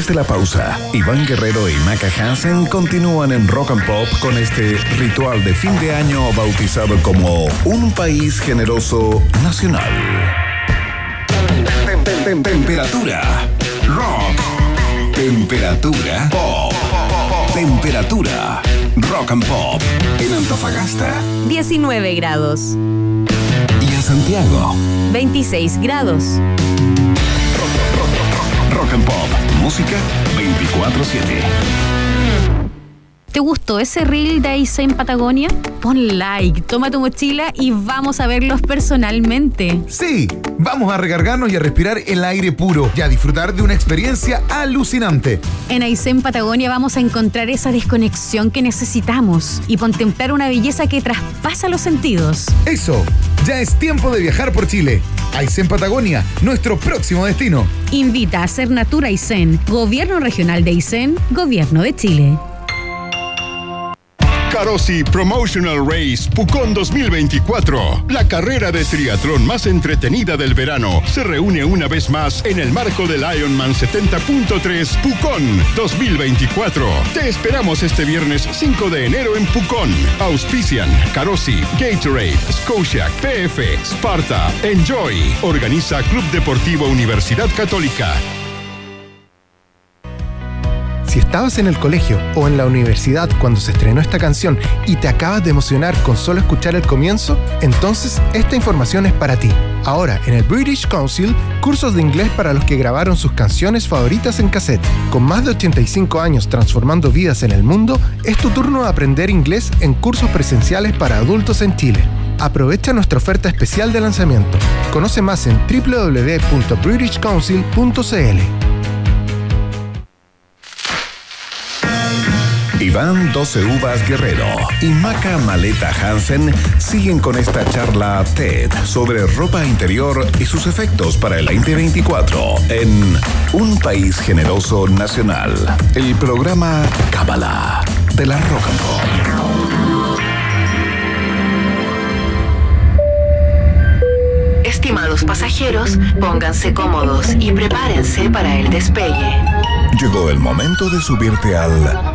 Después de la pausa, Iván Guerrero y Maca Hansen continúan en Rock and Pop con este ritual de fin de año bautizado como Un País Generoso Nacional. Tem- tem- tem- Temperatura. Rock. Temperatura. Pop. Temperatura. Rock and Pop. En Antofagasta 19 grados. y en Santiago. 26 grados. Rock and Pop. Música 24-7. ¿Te gustó ese reel de Ace en Patagonia? Pon like, toma tu mochila y vamos a verlos personalmente. Sí, vamos a recargarnos y a respirar el aire puro y a disfrutar de una experiencia alucinante. En Aysén Patagonia vamos a encontrar esa desconexión que necesitamos y contemplar una belleza que traspasa los sentidos. Eso, ya es tiempo de viajar por Chile. Aysén Patagonia, nuestro próximo destino. Invita a Ser Natura Aysén, Gobierno Regional de Aysén, Gobierno de Chile. Carosi Promotional Race Pucón 2024. La carrera de triatlón más entretenida del verano se reúne una vez más en el marco del Ironman 70.3 Pucón 2024. Te esperamos este viernes 5 de enero en Pucón. Auspician Carosi, Gatorade, Scotiac, PF, Sparta, Enjoy. Organiza Club Deportivo Universidad Católica. Si estabas en el colegio o en la universidad cuando se estrenó esta canción y te acabas de emocionar con solo escuchar el comienzo, entonces esta información es para ti. Ahora, en el British Council, cursos de inglés para los que grabaron sus canciones favoritas en cassette. Con más de 85 años transformando vidas en el mundo, es tu turno de aprender inglés en cursos presenciales para adultos en Chile. Aprovecha nuestra oferta especial de lanzamiento. Conoce más en www.britishcouncil.cl. Iván 12 Uvas Guerrero y Maca Maleta Hansen siguen con esta charla TED sobre ropa interior y sus efectos para el 2024 en Un País Generoso Nacional, el programa Cábala de la Rock and. Estimados pasajeros, pónganse cómodos y prepárense para el despegue. Llegó el momento de subirte al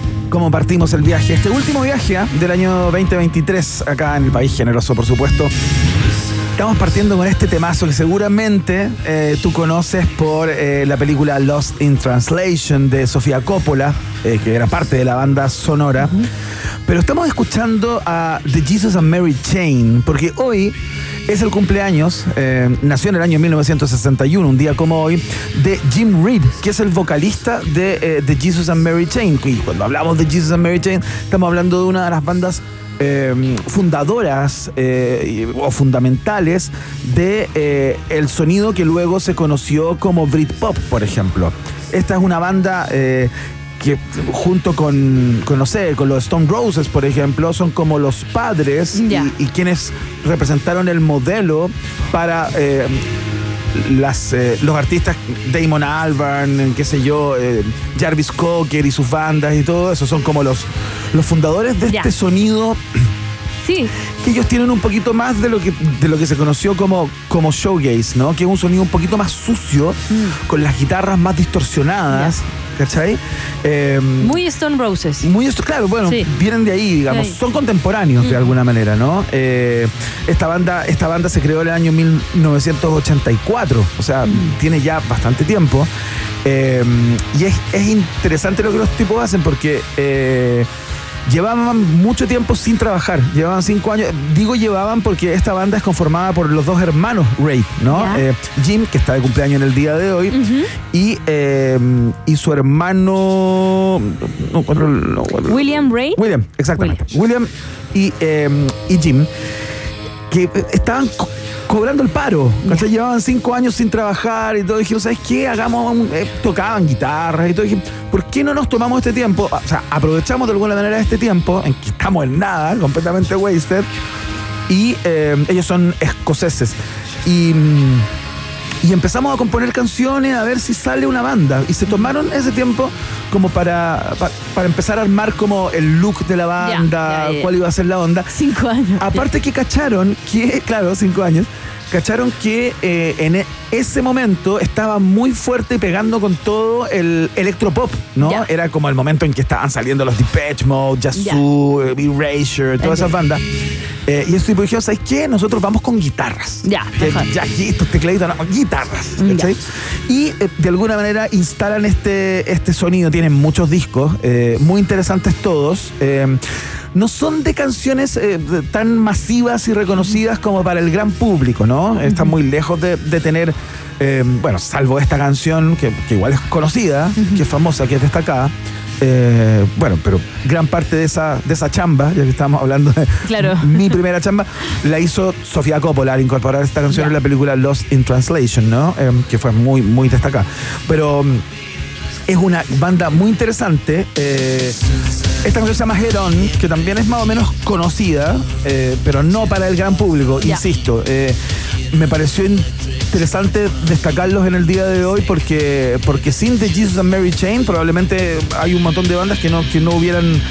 Cómo partimos el viaje. Este último viaje ¿ah? del año 2023, acá en el país generoso, por supuesto. Estamos partiendo con este temazo que seguramente eh, tú conoces por eh, la película Lost in Translation de Sofía Coppola, eh, que era parte de la banda sonora. Pero estamos escuchando a The Jesus and Mary Chain, porque hoy es el cumpleaños, eh, nació en el año 1961, un día como hoy, de Jim Reed, que es el vocalista de eh, The Jesus and Mary Chain. Y cuando hablamos de Jesus and Mary Chain, estamos hablando de una de las bandas eh, fundadoras eh, o fundamentales de eh, el sonido que luego se conoció como Britpop, por ejemplo. Esta es una banda que junto con, con, no sé, con los Stone Roses, por ejemplo, son como los padres y, y quienes representaron el modelo para eh, las, eh, los artistas Damon Albarn, qué sé yo, eh, Jarvis Cocker y sus bandas y todo eso, son como los, los fundadores de este sonido. Sí. Que ellos tienen un poquito más de lo que, de lo que se conoció como, como showgaze, ¿no? Que es un sonido un poquito más sucio, con las guitarras más distorsionadas. ¿Cachai? Eh, Muy Stone Roses. muy esto, claro, bueno, Sí. vienen de ahí, digamos, Sí. son contemporáneos de Mm. alguna manera, ¿no? Eh, esta banda, esta banda se creó en el año 1984, o sea, tiene ya bastante tiempo. Eh, y es, es interesante lo que los tipos hacen porque eh, llevaban mucho tiempo sin trabajar, llevaban cinco años. Digo llevaban porque esta banda es conformada por los dos hermanos Ray, ¿no? Eh, Jim, que está de cumpleaños en el día de hoy, y, eh, y su hermano. No no William Ray. William, exactamente. William, y, eh, y Jim, que estaban cobrando el paro. ¿cachai? Llevaban cinco años sin trabajar y todo. Dijeron, ¿sabes qué? Hagamos un- eh, tocaban guitarras y todo. Dije, ¿por qué no nos tomamos este tiempo? O sea, aprovechamos de alguna manera este tiempo en que estamos en nada, completamente wasted. Y eh, ellos son escoceses. Y. mm, y empezamos a componer canciones a ver si sale una banda. Y se tomaron ese tiempo como para, pa- para, empezar a armar como el look de la banda, cuál iba a ser la onda. Cinco años. Aparte que cacharon que, claro, cinco años, cacharon que eh, en e- ese momento estaba muy fuerte pegando con todo el electropop, ¿no? Era como el momento en que estaban saliendo los Depeche Mode, Yazoo, eh, Erasure, todas esas bandas. Eh, y este tipo dijo, ¿sabes qué? Nosotros vamos con guitarras. Ya, ya aquí estos tecladitos, no, guitarras. ¿cachai? Y eh, de alguna manera instalan este, este sonido. Tienen muchos discos, eh, muy interesantes todos. No son de canciones eh, tan masivas y reconocidas como para el gran público, ¿no? Están muy lejos de, de tener, eh, bueno, salvo esta canción que, que igual es conocida, que es famosa, que es destacada. Eh, bueno, pero gran parte de esa, de esa chamba, ya que estábamos hablando de Claro. (laughs) mi primera chamba, la hizo Sofía Coppola al incorporar esta canción en la película Lost in Translation, ¿no? Eh, que fue muy, muy destacada. Pero es una banda muy interesante. eh, esta canción se llama Head On, que también es más o menos conocida, eh, pero no para el gran público, insisto. eh, me pareció interesante destacarlos en el día de hoy porque, porque sin The Jesus and Mary Chain probablemente hay un montón de bandas que no, que no hubieran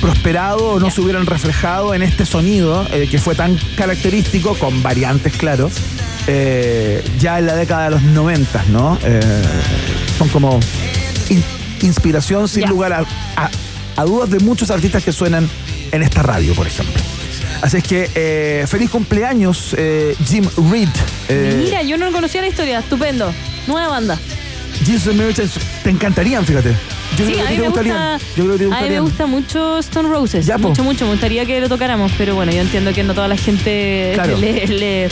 prosperado o no se hubieran reflejado en este sonido que fue tan característico, con variantes, claro, ya en la década de los 90, ¿no? Son como in- inspiración sin lugar a, a- a dudas de muchos artistas que suenan en esta radio, por ejemplo. Así es que eh, feliz cumpleaños, eh, Jim Reed. Eh, Mira, yo no conocía la historia. Estupendo. Nueva banda. Jesus te encantarían, fíjate. Yo sí, creo que a mí me gusta. Yo creo que te a mí me gusta mucho Stone Roses. Ya, mucho, mucho. Me gustaría que lo tocáramos, pero bueno, yo entiendo que no toda la gente Claro. (laughs) le- le-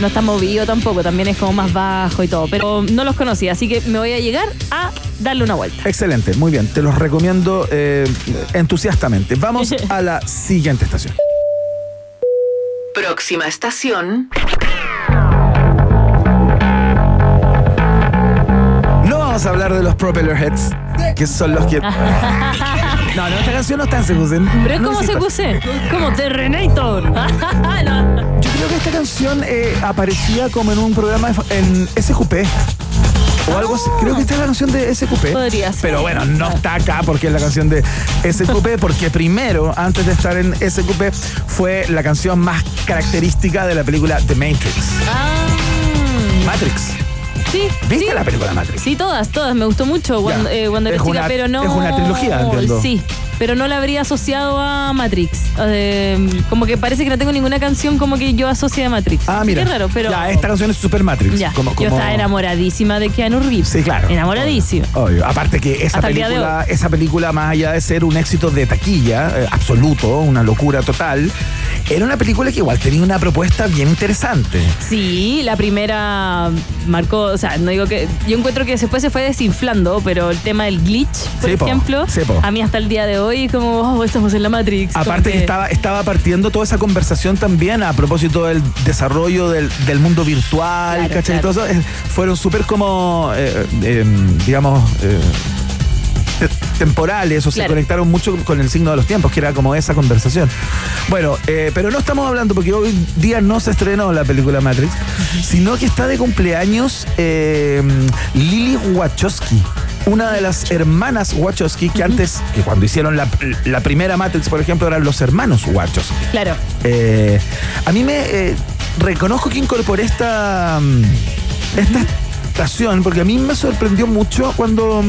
no está movido tampoco. También es como más bajo y todo. Pero no los conocí, así que me voy a llegar a darle una vuelta. Excelente, muy bien. Te los recomiendo eh, entusiastamente. Vamos (laughs) a la siguiente estación. Próxima estación. No vamos a hablar de los Propeller Heads, que son los que. (laughs) No, no, esta canción no está en Secusen. Pero es No como. CQC, como Terrenator. (laughs) No. Yo creo que esta canción eh, aparecía como en un programa en SQP. O algo así. Creo que esta es la canción de SQP. Podría ser. Pero bueno, no está acá porque es la canción de SQP, porque primero, antes de estar en SQP, fue la canción más característica de la película The Matrix. Matrix. Sí. ¿Viste sí. la película Matrix? Sí, todas, todas. Me gustó mucho cuando, eh, cuando era chica, una- pero no. es una trilogía, entiendo. Sí, pero no la habría asociado a Matrix. Eh, como que parece que no tengo ninguna canción como que yo asocie a Matrix. Ah, mira. Qué raro, pero. Ya, esta canción es Super Matrix. Ya, Como- Yo como- estaba enamoradísima de Keanu Reeves. Sí, claro. Enamoradísima. Obvio. Aparte que esa Hasta película, esa película, más allá de ser un éxito de taquilla, eh, absoluto, una locura total, era una película que igual tenía una propuesta bien interesante. Sí, la primera marcó, o sea, no digo que. Yo encuentro que después se fue desinflando, pero el tema del glitch, por Sí, po. ejemplo, Sí, po. a mí hasta el día de hoy, como, oh, estamos en la Matrix. Aparte que estaba, estaba partiendo toda esa conversación también a propósito del desarrollo del, del mundo virtual, Claro, ¿cachai? claro. Todo eso, eh, fueron súper como, eh, eh, digamos, eh, te- (laughs) temporales o se Claro. conectaron mucho con el signo de los tiempos, que era como esa conversación. Bueno, eh, pero no estamos hablando porque hoy día no se estrenó la película Matrix, sino que está de cumpleaños eh, Lily Wachowski. Una de las hermanas Wachowski que antes, que cuando hicieron la, la primera Matrix, por ejemplo, eran los hermanos Wachowski. Claro. Eh, a mí me eh, reconozco que incorporé esta, mm, esta estación porque a mí me sorprendió mucho cuando,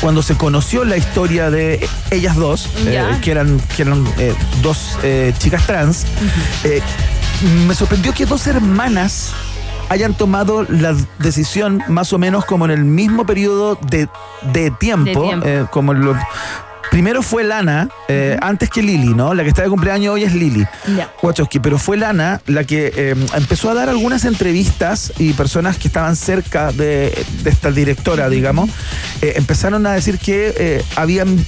cuando se conoció la historia de ellas dos, eh, que eran, que eran eh, dos eh, chicas trans. Me sorprendió que dos hermanas hayan tomado la decisión más o menos como en el mismo periodo de, de tiempo, tiempo. eh, como Primero fue Lana, eh, antes que Lili, ¿no? La que está de cumpleaños hoy es Lili. Ya. Wachowski, pero fue Lana la que eh, empezó a dar algunas entrevistas y personas que estaban cerca de, de esta directora, digamos, eh, empezaron a decir que habían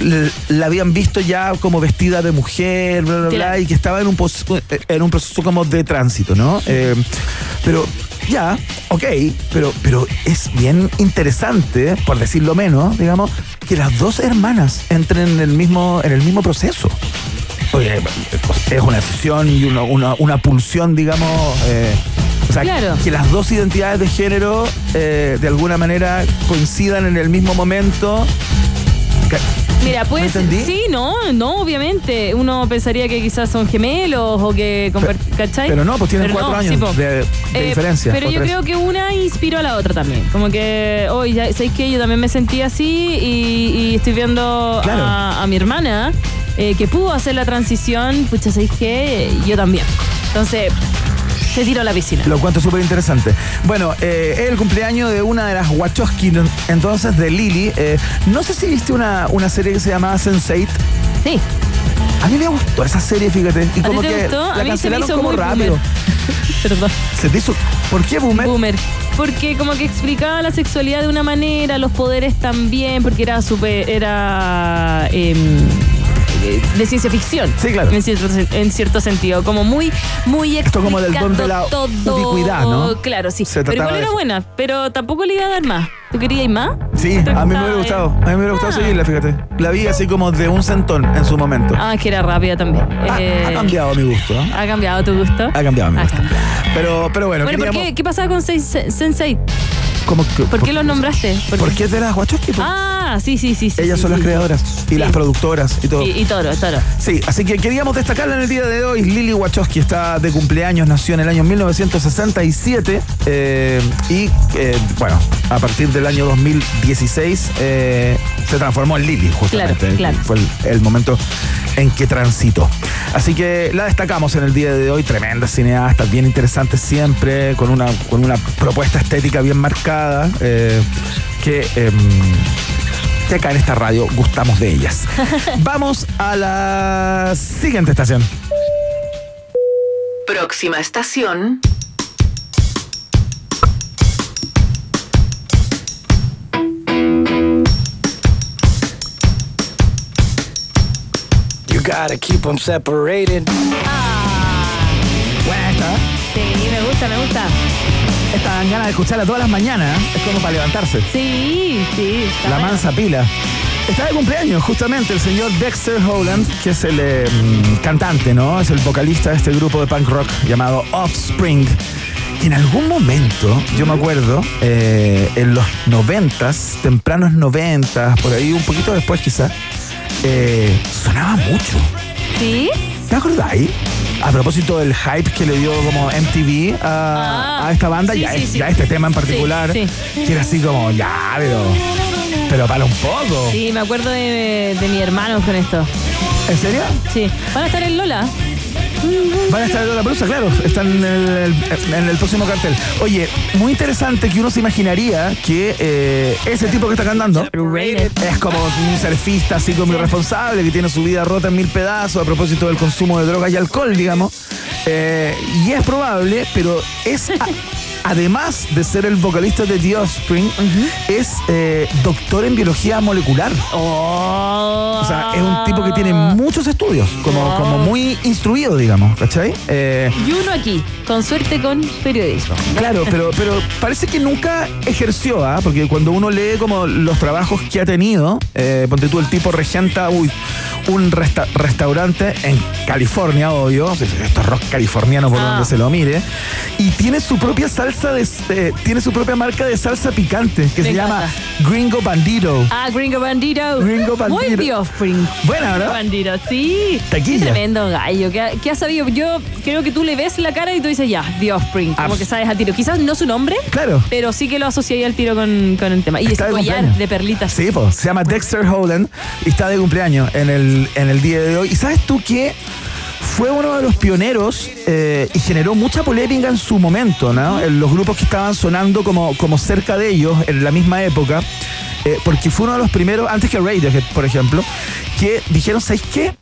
la habían visto ya como vestida de mujer, bla, bla, bla, y que estaba en un, en un proceso como de tránsito, ¿no? Eh, pero ya, ok, pero, pero es bien interesante, por decirlo menos, digamos, que las dos hermanas entren en el mismo, en el mismo proceso. Oye, es una decisión y una, una, una pulsión, digamos. eh, o sea, Claro. que las dos identidades de género eh, de alguna manera coincidan en el mismo momento. Mira, pues sí, no, no, obviamente. Uno pensaría que quizás son gemelos o que compar- ¿cachai? Pero no, pues tienen Pero cuatro no, años sí, de, de Eh, diferencia. Pero yo tres. creo que una inspiró a la otra también. Como que, hoy ya sabéis que yo también me sentí así y, y estoy viendo Claro. a, a mi hermana eh, que pudo hacer la transición. Pucha, sabéis que yo también. Entonces, te tiro a la piscina. Lo encuentro súper interesante. Bueno, eh, es el cumpleaños de una de las Wachowski, entonces de Lily. Eh, no sé si viste una, una serie que se llamaba Sense8. Sí. A mí me gustó esa serie, fíjate. Y ¿A como te que gustó? la A mí se me cancelaron hizo como muy rápido. (laughs) Perdón. Se te hizo. ¿Por qué boomer? Boomer. Porque como que explicaba la sexualidad de una manera, los poderes también, porque era súper, era em, eh, de ciencia ficción. Sí, claro. En cierto, en cierto sentido. Como muy, muy Esto como del don de la todo. ubicuidad, ¿no? Claro, sí. Se pero trataba igual de era eso. buena, pero tampoco le iba a dar más. ¿Tú querías ir más? Sí, ¿Te a mí me hubiera eh? gustado. A mí me hubiera gustado Ah. seguirla, fíjate. La vi así como de un centón en su momento. Ah, es que era rápida también. Ha- Eh, ha cambiado mi gusto. ¿eh? ¿Ha cambiado tu gusto? Ha cambiado mi Ah, gusto. Pero, pero bueno, Bueno, ¿por queríamos- qué? ¿Qué pasaba con Sen- Sensei? ¿Cómo que- ¿Por qué los nombraste? ¿Por Porque es de las Wachowski. Ah, sí, sí, sí. sí, Ellas sí, son sí. las creadoras y las productoras y todo. Y, y toro, toro. Sí, así que queríamos destacarla en el día de hoy. Lily Wachowski está de cumpleaños, nació en el año 1967 eh, y, eh, bueno, a partir del año 2016 eh, se transformó en Lily, justamente. Claro, claro. Fue el, el momento en que transitó. Así que la destacamos en el día de hoy. Tremenda cineasta, bien interesante siempre, con una, con una propuesta estética bien marcada. eh, que. em, que acá en esta radio gustamos de ellas. (laughs) Vamos a la siguiente estación. Próxima estación. You gotta keep them separated. Buena Esta dan ganas de escucharla todas las mañanas. Es como para levantarse. Sí, sí. La bueno. mansa pila. Está de cumpleaños justamente el señor Dexter Holland, que es el eh, mm, cantante, ¿no? Es el vocalista de este grupo de punk rock llamado Offspring. Que en algún momento, yo me acuerdo, eh, en los noventas, tempranos noventas, por ahí un poquito después quizás, eh, sonaba mucho. ¿Sí? ¿Te acordáis? A propósito del hype que le dio como MTV a, a esta banda, Ah, sí, ya, sí, es- sí. ya este tema en particular, Sí, que era así como, ya, pero, pero para un poco. Sí, me acuerdo de, de mi hermano con esto. ¿En serio? Sí. Van a estar en Lola. Van a estar en la Palusa, claro, están en el, en el próximo cartel. Oye, muy interesante que uno se imaginaría que eh, ese tipo que está cantando es como un surfista así como irresponsable que tiene su vida rota en mil pedazos a propósito del consumo de drogas y alcohol, digamos. Eh, y es probable, pero es además de ser el vocalista de The Offspring, es eh, doctor en biología molecular. O sea, es un tipo que tiene muchos estudios, como, como muy instruido, digamos, ¿cachai? Eh, Y uno aquí, con suerte con periodismo. Claro, pero, pero parece que nunca ejerció, ¿ah? Porque cuando uno lee como los trabajos que ha tenido, eh, ponte tú, el tipo regenta uy, un resta- restaurante en California, obvio, esto es rock californiano por Ah. donde se lo mire, y tiene su propia salsa, de, eh, tiene su propia marca de salsa picante, que Me se encanta. llama Gringo Bandito. Ah, Gringo Bandito. Gringo Bandito. Muy The Offspring. Buena, ¿verdad? Bandito, sí. Taquilla. Qué tremendo gallo. Que ha, que ha sabido. Yo creo que tú le ves la cara y tú dices, ya, The Offspring. Como Abs- que sabes al tiro. Quizás no su nombre. Claro. Pero sí que lo asociaría al tiro con, con el tema. Y Está ese de collar cumpleaños. de perlitas. Sí, pues, se llama Dexter Holland y está de cumpleaños en el, en el día de hoy. ¿Y sabes tú que fue uno de los pioneros eh, y generó mucha polémica en su momento, ¿no? En los grupos que estaban sonando como, como cerca de ellos en la misma época, eh, porque fue uno de los primeros, antes que Radiohead, por ejemplo, que dijeron, ¿sabéis qué?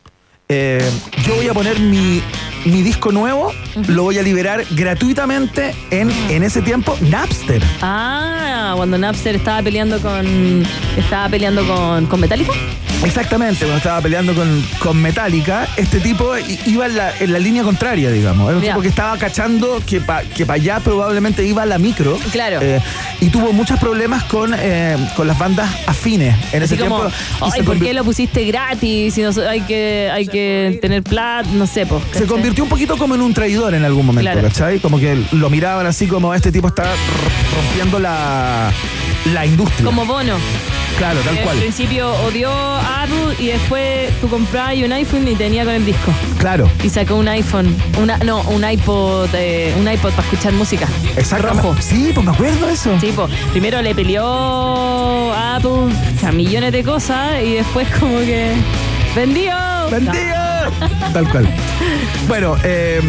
Eh, yo voy a poner mi mi disco nuevo lo voy a liberar gratuitamente en, en ese tiempo Napster. Ah, cuando Napster estaba peleando con. Estaba peleando con, con Metallica. Exactamente, cuando estaba peleando con, con Metallica, este tipo iba en la, en la línea contraria, digamos. Era un tipo que estaba cachando que para que pa allá probablemente iba la micro. Claro. eh, y tuvo muchos problemas con, eh, con las bandas afines en ese como, tiempo. y ay, ¿por qué lo pusiste gratis? Si no, hay que, hay que tener plata, no sé, pues. Convirtió un poquito como en un traidor en algún momento, Claro. ¿cachai? Como que lo miraban así como este tipo está rompiendo la, la industria. Como Bono. Claro, tal cual. Al principio odió a Apple y después tú comprabas un iPhone y tenía con el disco. Claro. Y sacó un iPhone, una, no, un iPod, eh, un iPod para escuchar música. Rojo. Sí, pues me acuerdo eso. Sí, pues primero le peleó a Apple a millones de cosas y después como que vendió. ¡Vendido! Tal cual. Bueno, eh,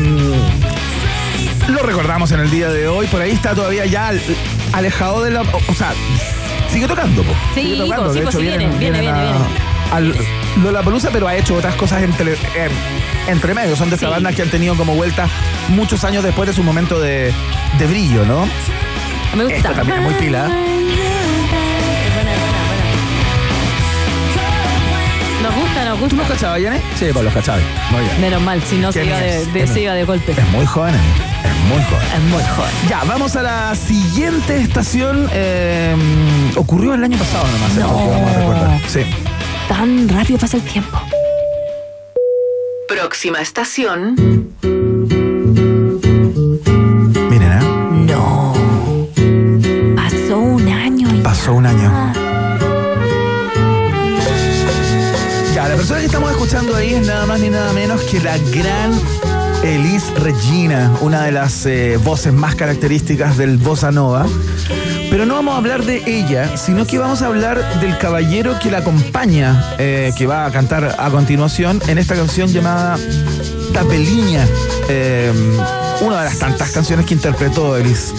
lo recordamos en el día de hoy. Por ahí está todavía ya al- alejado de la. O, sea, sigue tocando, po. Sí, Sigue po, tocando. sí, de po, hecho, sí, vienen, viene, viene, viene, a- al Lollapalooza, pero ha hecho otras cosas entre, eh, entre medio. Son de esas Sí. bandas que han tenido como vuelta muchos años después de su momento de, de brillo, ¿no? Me gusta. Esta también es muy pila. Nos gusta, nos gusta. ¿Tú los cachabas, Yane? Sí, pues los cachabas. Muy bien. Menos mal, si no se iba de, de- se iba de golpe. Es muy joven, es muy joven. Es muy joven. Ya, vamos a la siguiente estación. eh, ocurrió el año pasado nomás, ¿eh? Porque vamos a recordar. Sí. Tan rápido pasa el tiempo. Próxima estación. Es nada menos que la gran Elis Regina, una de las eh, voces más características del bossa nova. Pero no vamos a hablar de ella, sino que vamos a hablar del caballero que la acompaña, eh, que va a cantar a continuación en esta canción llamada Tapeliña, eh, una de las tantas canciones que interpretó Elis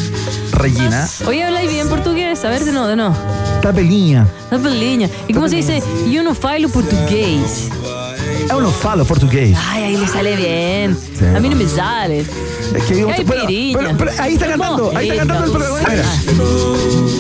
Regina. Oye, habláis bien portugués. A ver, de no, de no. Tapeliña. Tapelinha. ¿Y cómo se dice? Yo no falo portugués. Eu não falo português. Ay, ahí le sale bien. Sí. A mí no me sale. Es que digo, Ay, bueno, piriña. pero- pero ahí está cantando, ahí está cantando el abertos.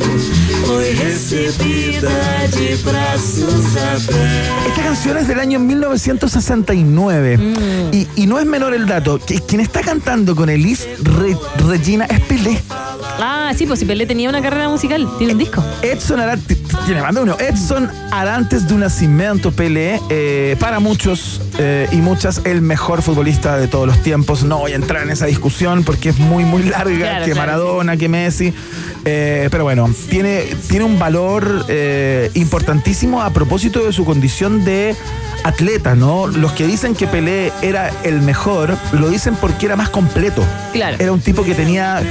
Esta canción es del año 1969 Mm. y, y no es menor el dato, que quien está cantando con Elis Re- Regina es Pelé. Ah, sí, pues si Pelé tenía una carrera musical, tiene un disco. Edson Arantes, tiene de uno, Edson Arantes do Nascimento Pelé, eh, para muchos eh, y muchas el mejor futbolista de todos los tiempos. No voy a entrar en esa discusión porque es muy, muy larga, Claro, que claro, Maradona, que Messi. Eh, pero bueno, tiene, tiene un valor importantísimo a propósito de su condición de atleta, ¿no? Los que dicen que Pelé era el mejor, lo dicen porque era más completo. Claro. Era un tipo que tenía,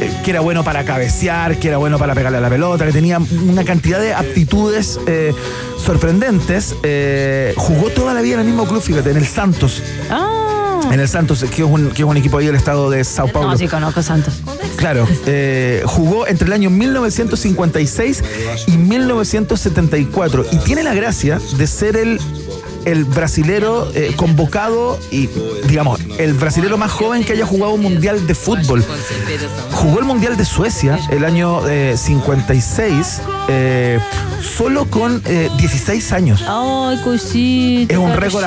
eh, que era bueno para cabecear, que era bueno para pegarle a la pelota, que tenía una cantidad de aptitudes eh, sorprendentes. Eh, jugó toda la vida en el mismo club, fíjate, en el Santos. Ah. En el Santos, que es un, que es un equipo ahí del estado de Sao Paulo. No, sí conozco Santos. Claro, eh, jugó entre el año 1956 y 1974 y tiene la gracia de ser el, el brasilero eh, convocado y, digamos, el brasilero más joven que haya jugado un mundial de fútbol. Jugó el mundial de Suecia el año eh, 56, eh, solo con eh, 16 años. Ay, cosita. Es un récord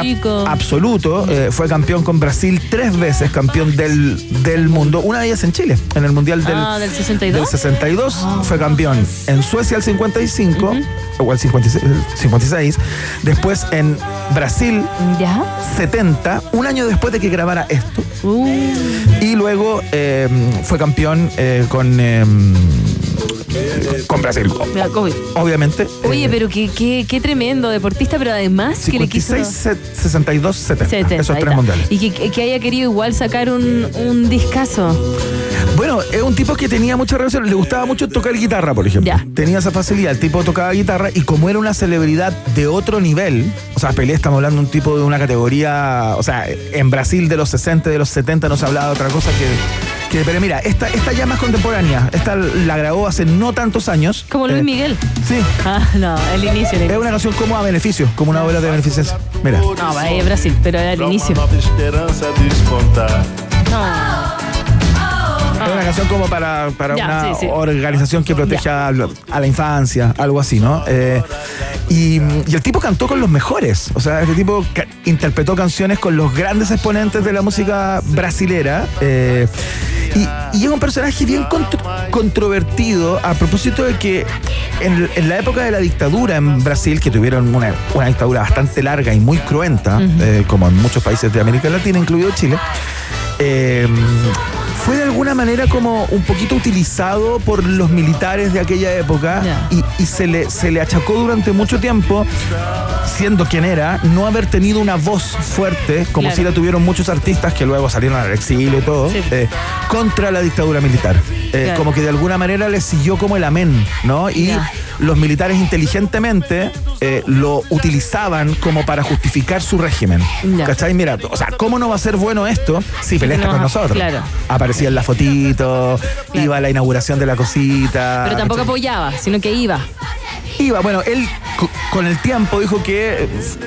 absoluto. eh, fue campeón con Brasil tres veces, campeón del, del mundo. Una de ellas en Chile, en el Mundial del, Ah, del 62. del 62. Fue campeón en Suecia el 55, o el 56, el 56. Después en Brasil, ¿Ya? 70, un año después de que grabara esto. Uh. Y luego eh, fue campeón eh, con, eh, con Brasil. COVID. Obviamente. Oye, eh, pero qué, qué, qué tremendo deportista, pero además que le quiso... 56, 62, 70. 70, esos tres mundiales. Y que, que haya querido igual sacar un, un discazo. Bueno, es un tipo que tenía mucha relación, le gustaba mucho tocar guitarra, por ejemplo. Tenía esa facilidad, el tipo tocaba guitarra y como era una celebridad de otro nivel, o sea, Pelé estamos hablando de un tipo de una categoría, o sea, en Brasil de los 60, de los 70 no se hablaba de otra cosa que, Que, pero mira, esta, esta ya es más contemporánea. Esta la grabó hace no tantos años. Como Luis Eh, Miguel. Sí. Ah, no, el inicio. el Es inicio. una canción como a beneficio, como una obra de beneficencia. Mira. No, va ahí es Brasil, pero era el inicio. Es una canción como para, para Ya, una sí, sí. organización que protege a, a la infancia, algo así, ¿no? Eh, y, y el tipo cantó con los mejores. O sea, este tipo ca- interpretó canciones con los grandes exponentes de la música brasilera. eh, y, y es un personaje bien contro- controvertido a propósito de que en, en la época de la dictadura en Brasil, que tuvieron una, una dictadura bastante larga y muy cruenta, eh, como en muchos países de América Latina, incluido Chile, eh, fue de alguna manera como un poquito utilizado por los militares de aquella época y, y se, le, se le achacó durante mucho tiempo, siendo quien era, no haber tenido una voz fuerte, como Claro. si la tuvieron muchos artistas que luego salieron al exilio y todo, eh, contra la dictadura militar. Eh, Claro. Como que de alguna manera le siguió como el amén, ¿no? Y. los militares inteligentemente eh, lo utilizaban como para justificar su régimen. Ya. ¿Cachai? Mira, o sea, ¿cómo no va a ser bueno esto si peleaste no, con nosotros? claro. Aparecía en la fotito, iba a la inauguración de la cosita. Pero tampoco ¿cachai? apoyaba, sino que iba. Iba, bueno, él co- con el tiempo dijo que es,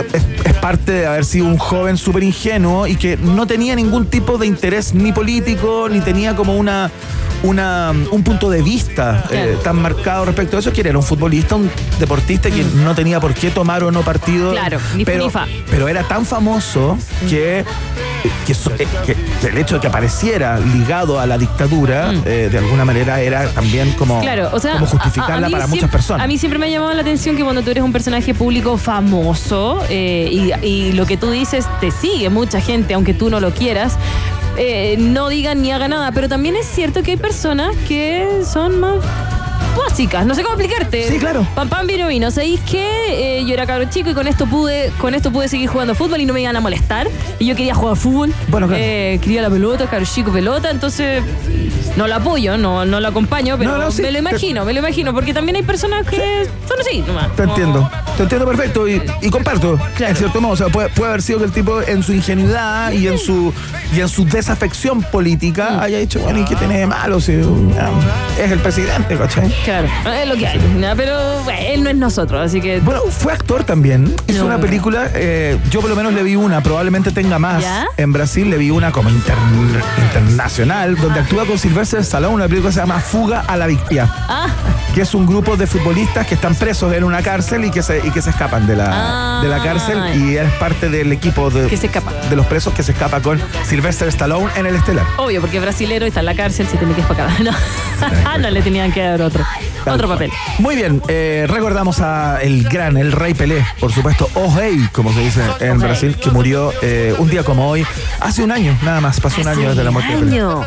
es parte de haber sido un joven súper ingenuo y que no tenía ningún tipo de interés ni político, ni tenía como una, una un punto de vista eh, tan marcado respecto a eso, que era un futbolista, un deportista que no tenía por qué tomar o no partido. Mm. Claro, ni pero, pero era tan famoso que, que, eh, que- que el hecho de que apareciera ligado a la dictadura, eh, de alguna manera era también como, Mm. Claro, o sea, como a- a- a justificarla para siempre- muchas personas. A mí siempre me ha llamado la atención que cuando tú eres un personaje público famoso eh, y, y lo que tú dices te sigue mucha gente, aunque tú no lo quieras, eh, no digan ni hagan nada. Pero también es cierto que hay personas que son más básicas, no sé cómo explicarte. Sí, claro. Pam pam vino vino. ¿Sabéis qué? Eh, yo era cabro chico y con esto pude, con esto pude seguir jugando fútbol y no me iban a molestar. Y yo quería jugar fútbol. Bueno, claro. Eh, quería la pelota, cabro chico pelota, entonces no la apoyo, no, no la acompaño, pero No, no, sí, me lo te- imagino, me lo imagino, porque también hay personas que son así nomás. Te entiendo, te entiendo perfecto y, y comparto, en cierto modo. O sea, puede, puede haber sido que el tipo en su ingenuidad y en su y en su desafección política haya dicho, bueno, ¿y qué tiene de malo? Si, ah, es el presidente, ¿cachai? Claro, es lo que hay. ¿no? Pero bueno, él no es nosotros, así que. Bueno, fue actor también. Hizo No. una película, eh, yo por lo menos le vi una, probablemente tenga más. ¿Ya? En Brasil le vi una como inter- internacional, donde actúa con Silvestre Stallone, una película que se llama Fuga a la Victia. Ah, que es un grupo de futbolistas que están presos en una cárcel y que se, y que se escapan de la, Ah. de la cárcel y es parte del equipo de, Que se escapa. de los presos que se escapa con Sylvester Stallone en el estelar. obvio, porque brasilero está en la cárcel, se tiene que escapar. (laughs) No, Ah, (laughs) no le tenían que dar otro, otro papel. Muy bien, eh, recordamos a el gran, el rey Pelé, por supuesto, Ojei, como se dice en Brasil, que murió eh, un día como hoy, hace un año, nada más, pasó un año desde la muerte de Pelé. Año.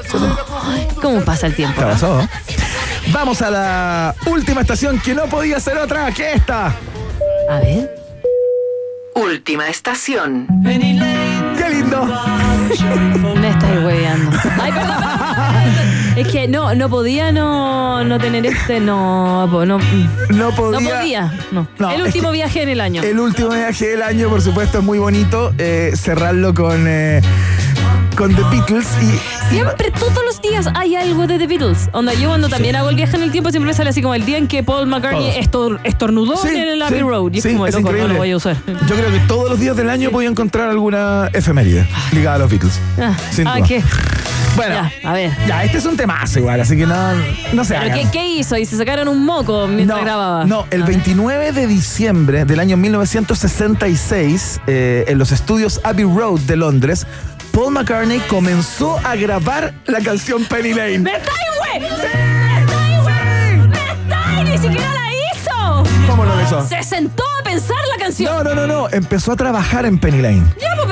Ay, ¿Cómo pasa el tiempo? ¿Qué pasó? Vamos a la última estación que no podía ser otra que esta. A ver. Última estación. ¡Qué lindo! (laughs) Me estáis hueveando. Ay, perdón, perdón. (laughs) Es que no, no podía no, no tener este, no, no, No podía. no podía. No. No, el es último que viaje en el año. El último viaje del año, por supuesto, es muy bonito. eh, cerrarlo con, eh, con The Beatles y. Siempre, todos los días hay algo de The Beatles. Onda, yo cuando también hago el viaje en el tiempo siempre me sale así como el día en que Paul McCartney estor- estornudó Sí, en el Abbey sí, Road. Y es como, es loco, no lo voy a usar. Yo creo que todos los días del año voy a encontrar alguna efeméride ligada a los Beatles. Ah, Sin ah, duda. ¿qué? Bueno, Ya, a ver. ya, este es un temazo igual, así que no, no se ¿Pero hagan. qué, qué hizo? ¿Y se sacaron un moco mientras grababa? No, el 29 de diciembre del año 1966, eh, en los estudios Abbey Road de Londres, Paul McCartney comenzó a grabar la canción Penny Lane. ¡Me estáis, güey! ¡Me estáis, güey! ¡Me estáis! ¡Ni siquiera la hizo! ¿Cómo lo hizo? Se sentó a pensar la canción. No, no, no, no. Empezó a trabajar en Penny Lane. Ya, pues,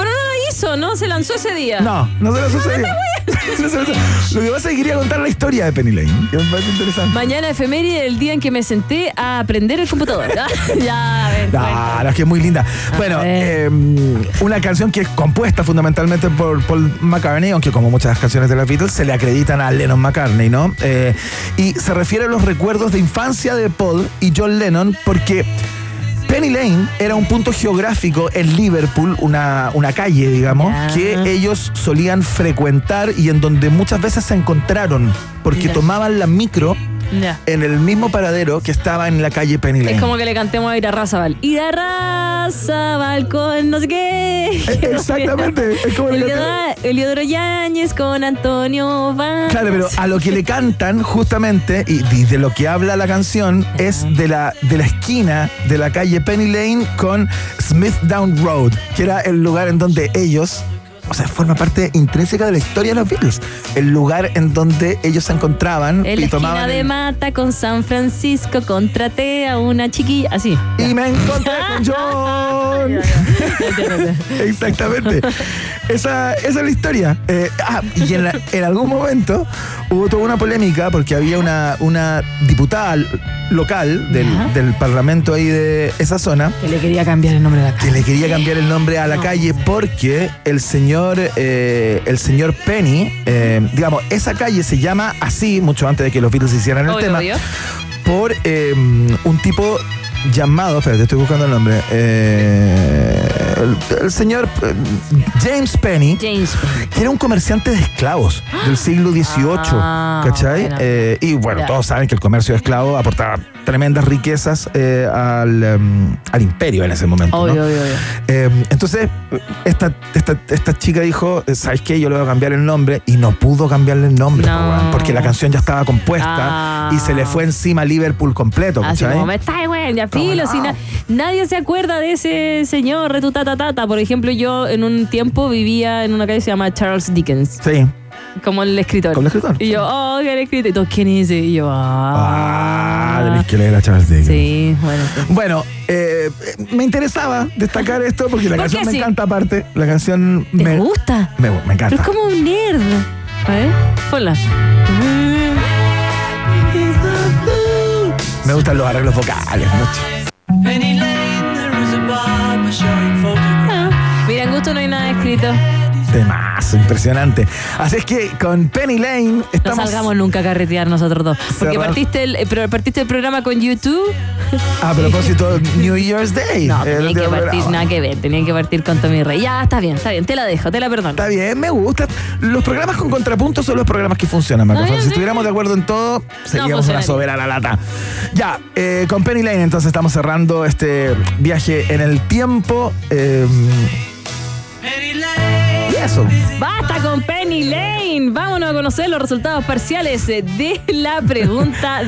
pero no. Se lanzó ese día. No, no se lo sucedió. (laughs) No se lo que pasa es que quería contar la historia de Penny Lane, que me parece interesante. Mañana efeméride el día en que me senté a aprender el computador. (laughs) (laughs) ya, a ver. Ah, no, es que es muy linda. Bueno, eh, una canción que es compuesta fundamentalmente por Paul McCartney, aunque como muchas canciones de los Beatles se le acreditan a Lennon McCartney, ¿no? Eh, y se refiere a los recuerdos de infancia de Paul y John Lennon porque Penny Lane era un punto geográfico en Liverpool, una, una calle, digamos, que ellos solían frecuentar y en donde muchas veces se encontraron, porque tomaban la micro En el mismo paradero que estaba en la calle Penny Lane. Es como que le cantemos a Ira Razabal. Ira Razabal con no sé qué. (laughs) Exactamente. Es como le Eliodoro, Yáñez con Antonio Vázquez. Claro, pero a lo que le cantan justamente, y, y de lo que habla la canción, es de la, de la esquina de la calle Penny Lane con Smith Down Road, que era el lugar en donde ellos, o sea, forma parte intrínseca de la historia de los Beatles, el lugar en donde ellos se encontraban En y la tomaban... de el- Mata con San Francisco contraté a una chiquilla. Así. y me encontré con (laughs) John. (laughs) Exactamente. Esa, esa es la historia. Eh, ah, y en, la- en algún momento hubo toda una polémica porque había una, una diputada local del, del parlamento ahí de esa zona Que le quería cambiar el nombre de la que le quería cambiar el nombre a la calle porque el señor eh, el señor Penny eh, digamos esa calle se llama así mucho antes de que los Beatles hicieran el Obvio, tema obvio. por eh, un tipo llamado, espérate, estoy buscando el nombre, eh, el, el señor eh, James Penny, que era un comerciante de esclavos del siglo XVIII, Ah, ¿cachai? bueno. Eh, y bueno, todos saben que el comercio de esclavos aportaba tremendas riquezas eh, al, em, al imperio en ese momento. Obvio, ¿no? obvio, obvio. Eh, entonces, esta, esta, esta chica dijo, ¿sabes qué? Yo le voy a cambiar el nombre y no pudo cambiarle el nombre, No. porque la canción ya estaba compuesta Ah. y se le fue encima Liverpool completo, Así ¿cachai? como me está, güey, ya filo. si na- nadie se acuerda de ese señor, tu tata tata. Por ejemplo, yo en un tiempo vivía en una calle que se llama Charles Dickens. Sí. Como el escritor. Como el escritor. Y yo, oh, el escritor. Y todos, ¿quién es ese? Y yo, ah. Ah, tenés que leer a Charles Dickens. Sí, bueno. sí. Bueno, eh, me interesaba destacar esto porque la ¿Por canción me sí? encanta aparte. La canción ¿Te me, gusta? me, me Pero encanta. es como un nerd. A ver, ponla. Me gustan los arreglos vocales mucho. Escrito. Temazo, impresionante. Así es que con Penny Lane No estamos. salgamos nunca a carretear nosotros dos. Porque Cerrar. partiste el, eh, pero partiste el programa con YouTube. A propósito, New Year's Day. No, el tenía día que del partir, programa. nada que ver, tenía que partir con Tommy Rey. Ya, está bien, está bien, te la dejo, te la perdono. Está bien, me gusta. Los programas con contrapunto son los programas que funcionan, Marco. Si sí. estuviéramos de acuerdo en todo, seríamos funcionaría. una soberana lata. Ya, eh, con Penny Lane entonces estamos cerrando este viaje en el tiempo. eh, y eso. Basta con Penny Lane. Vámonos a conocer los resultados parciales de la pregunta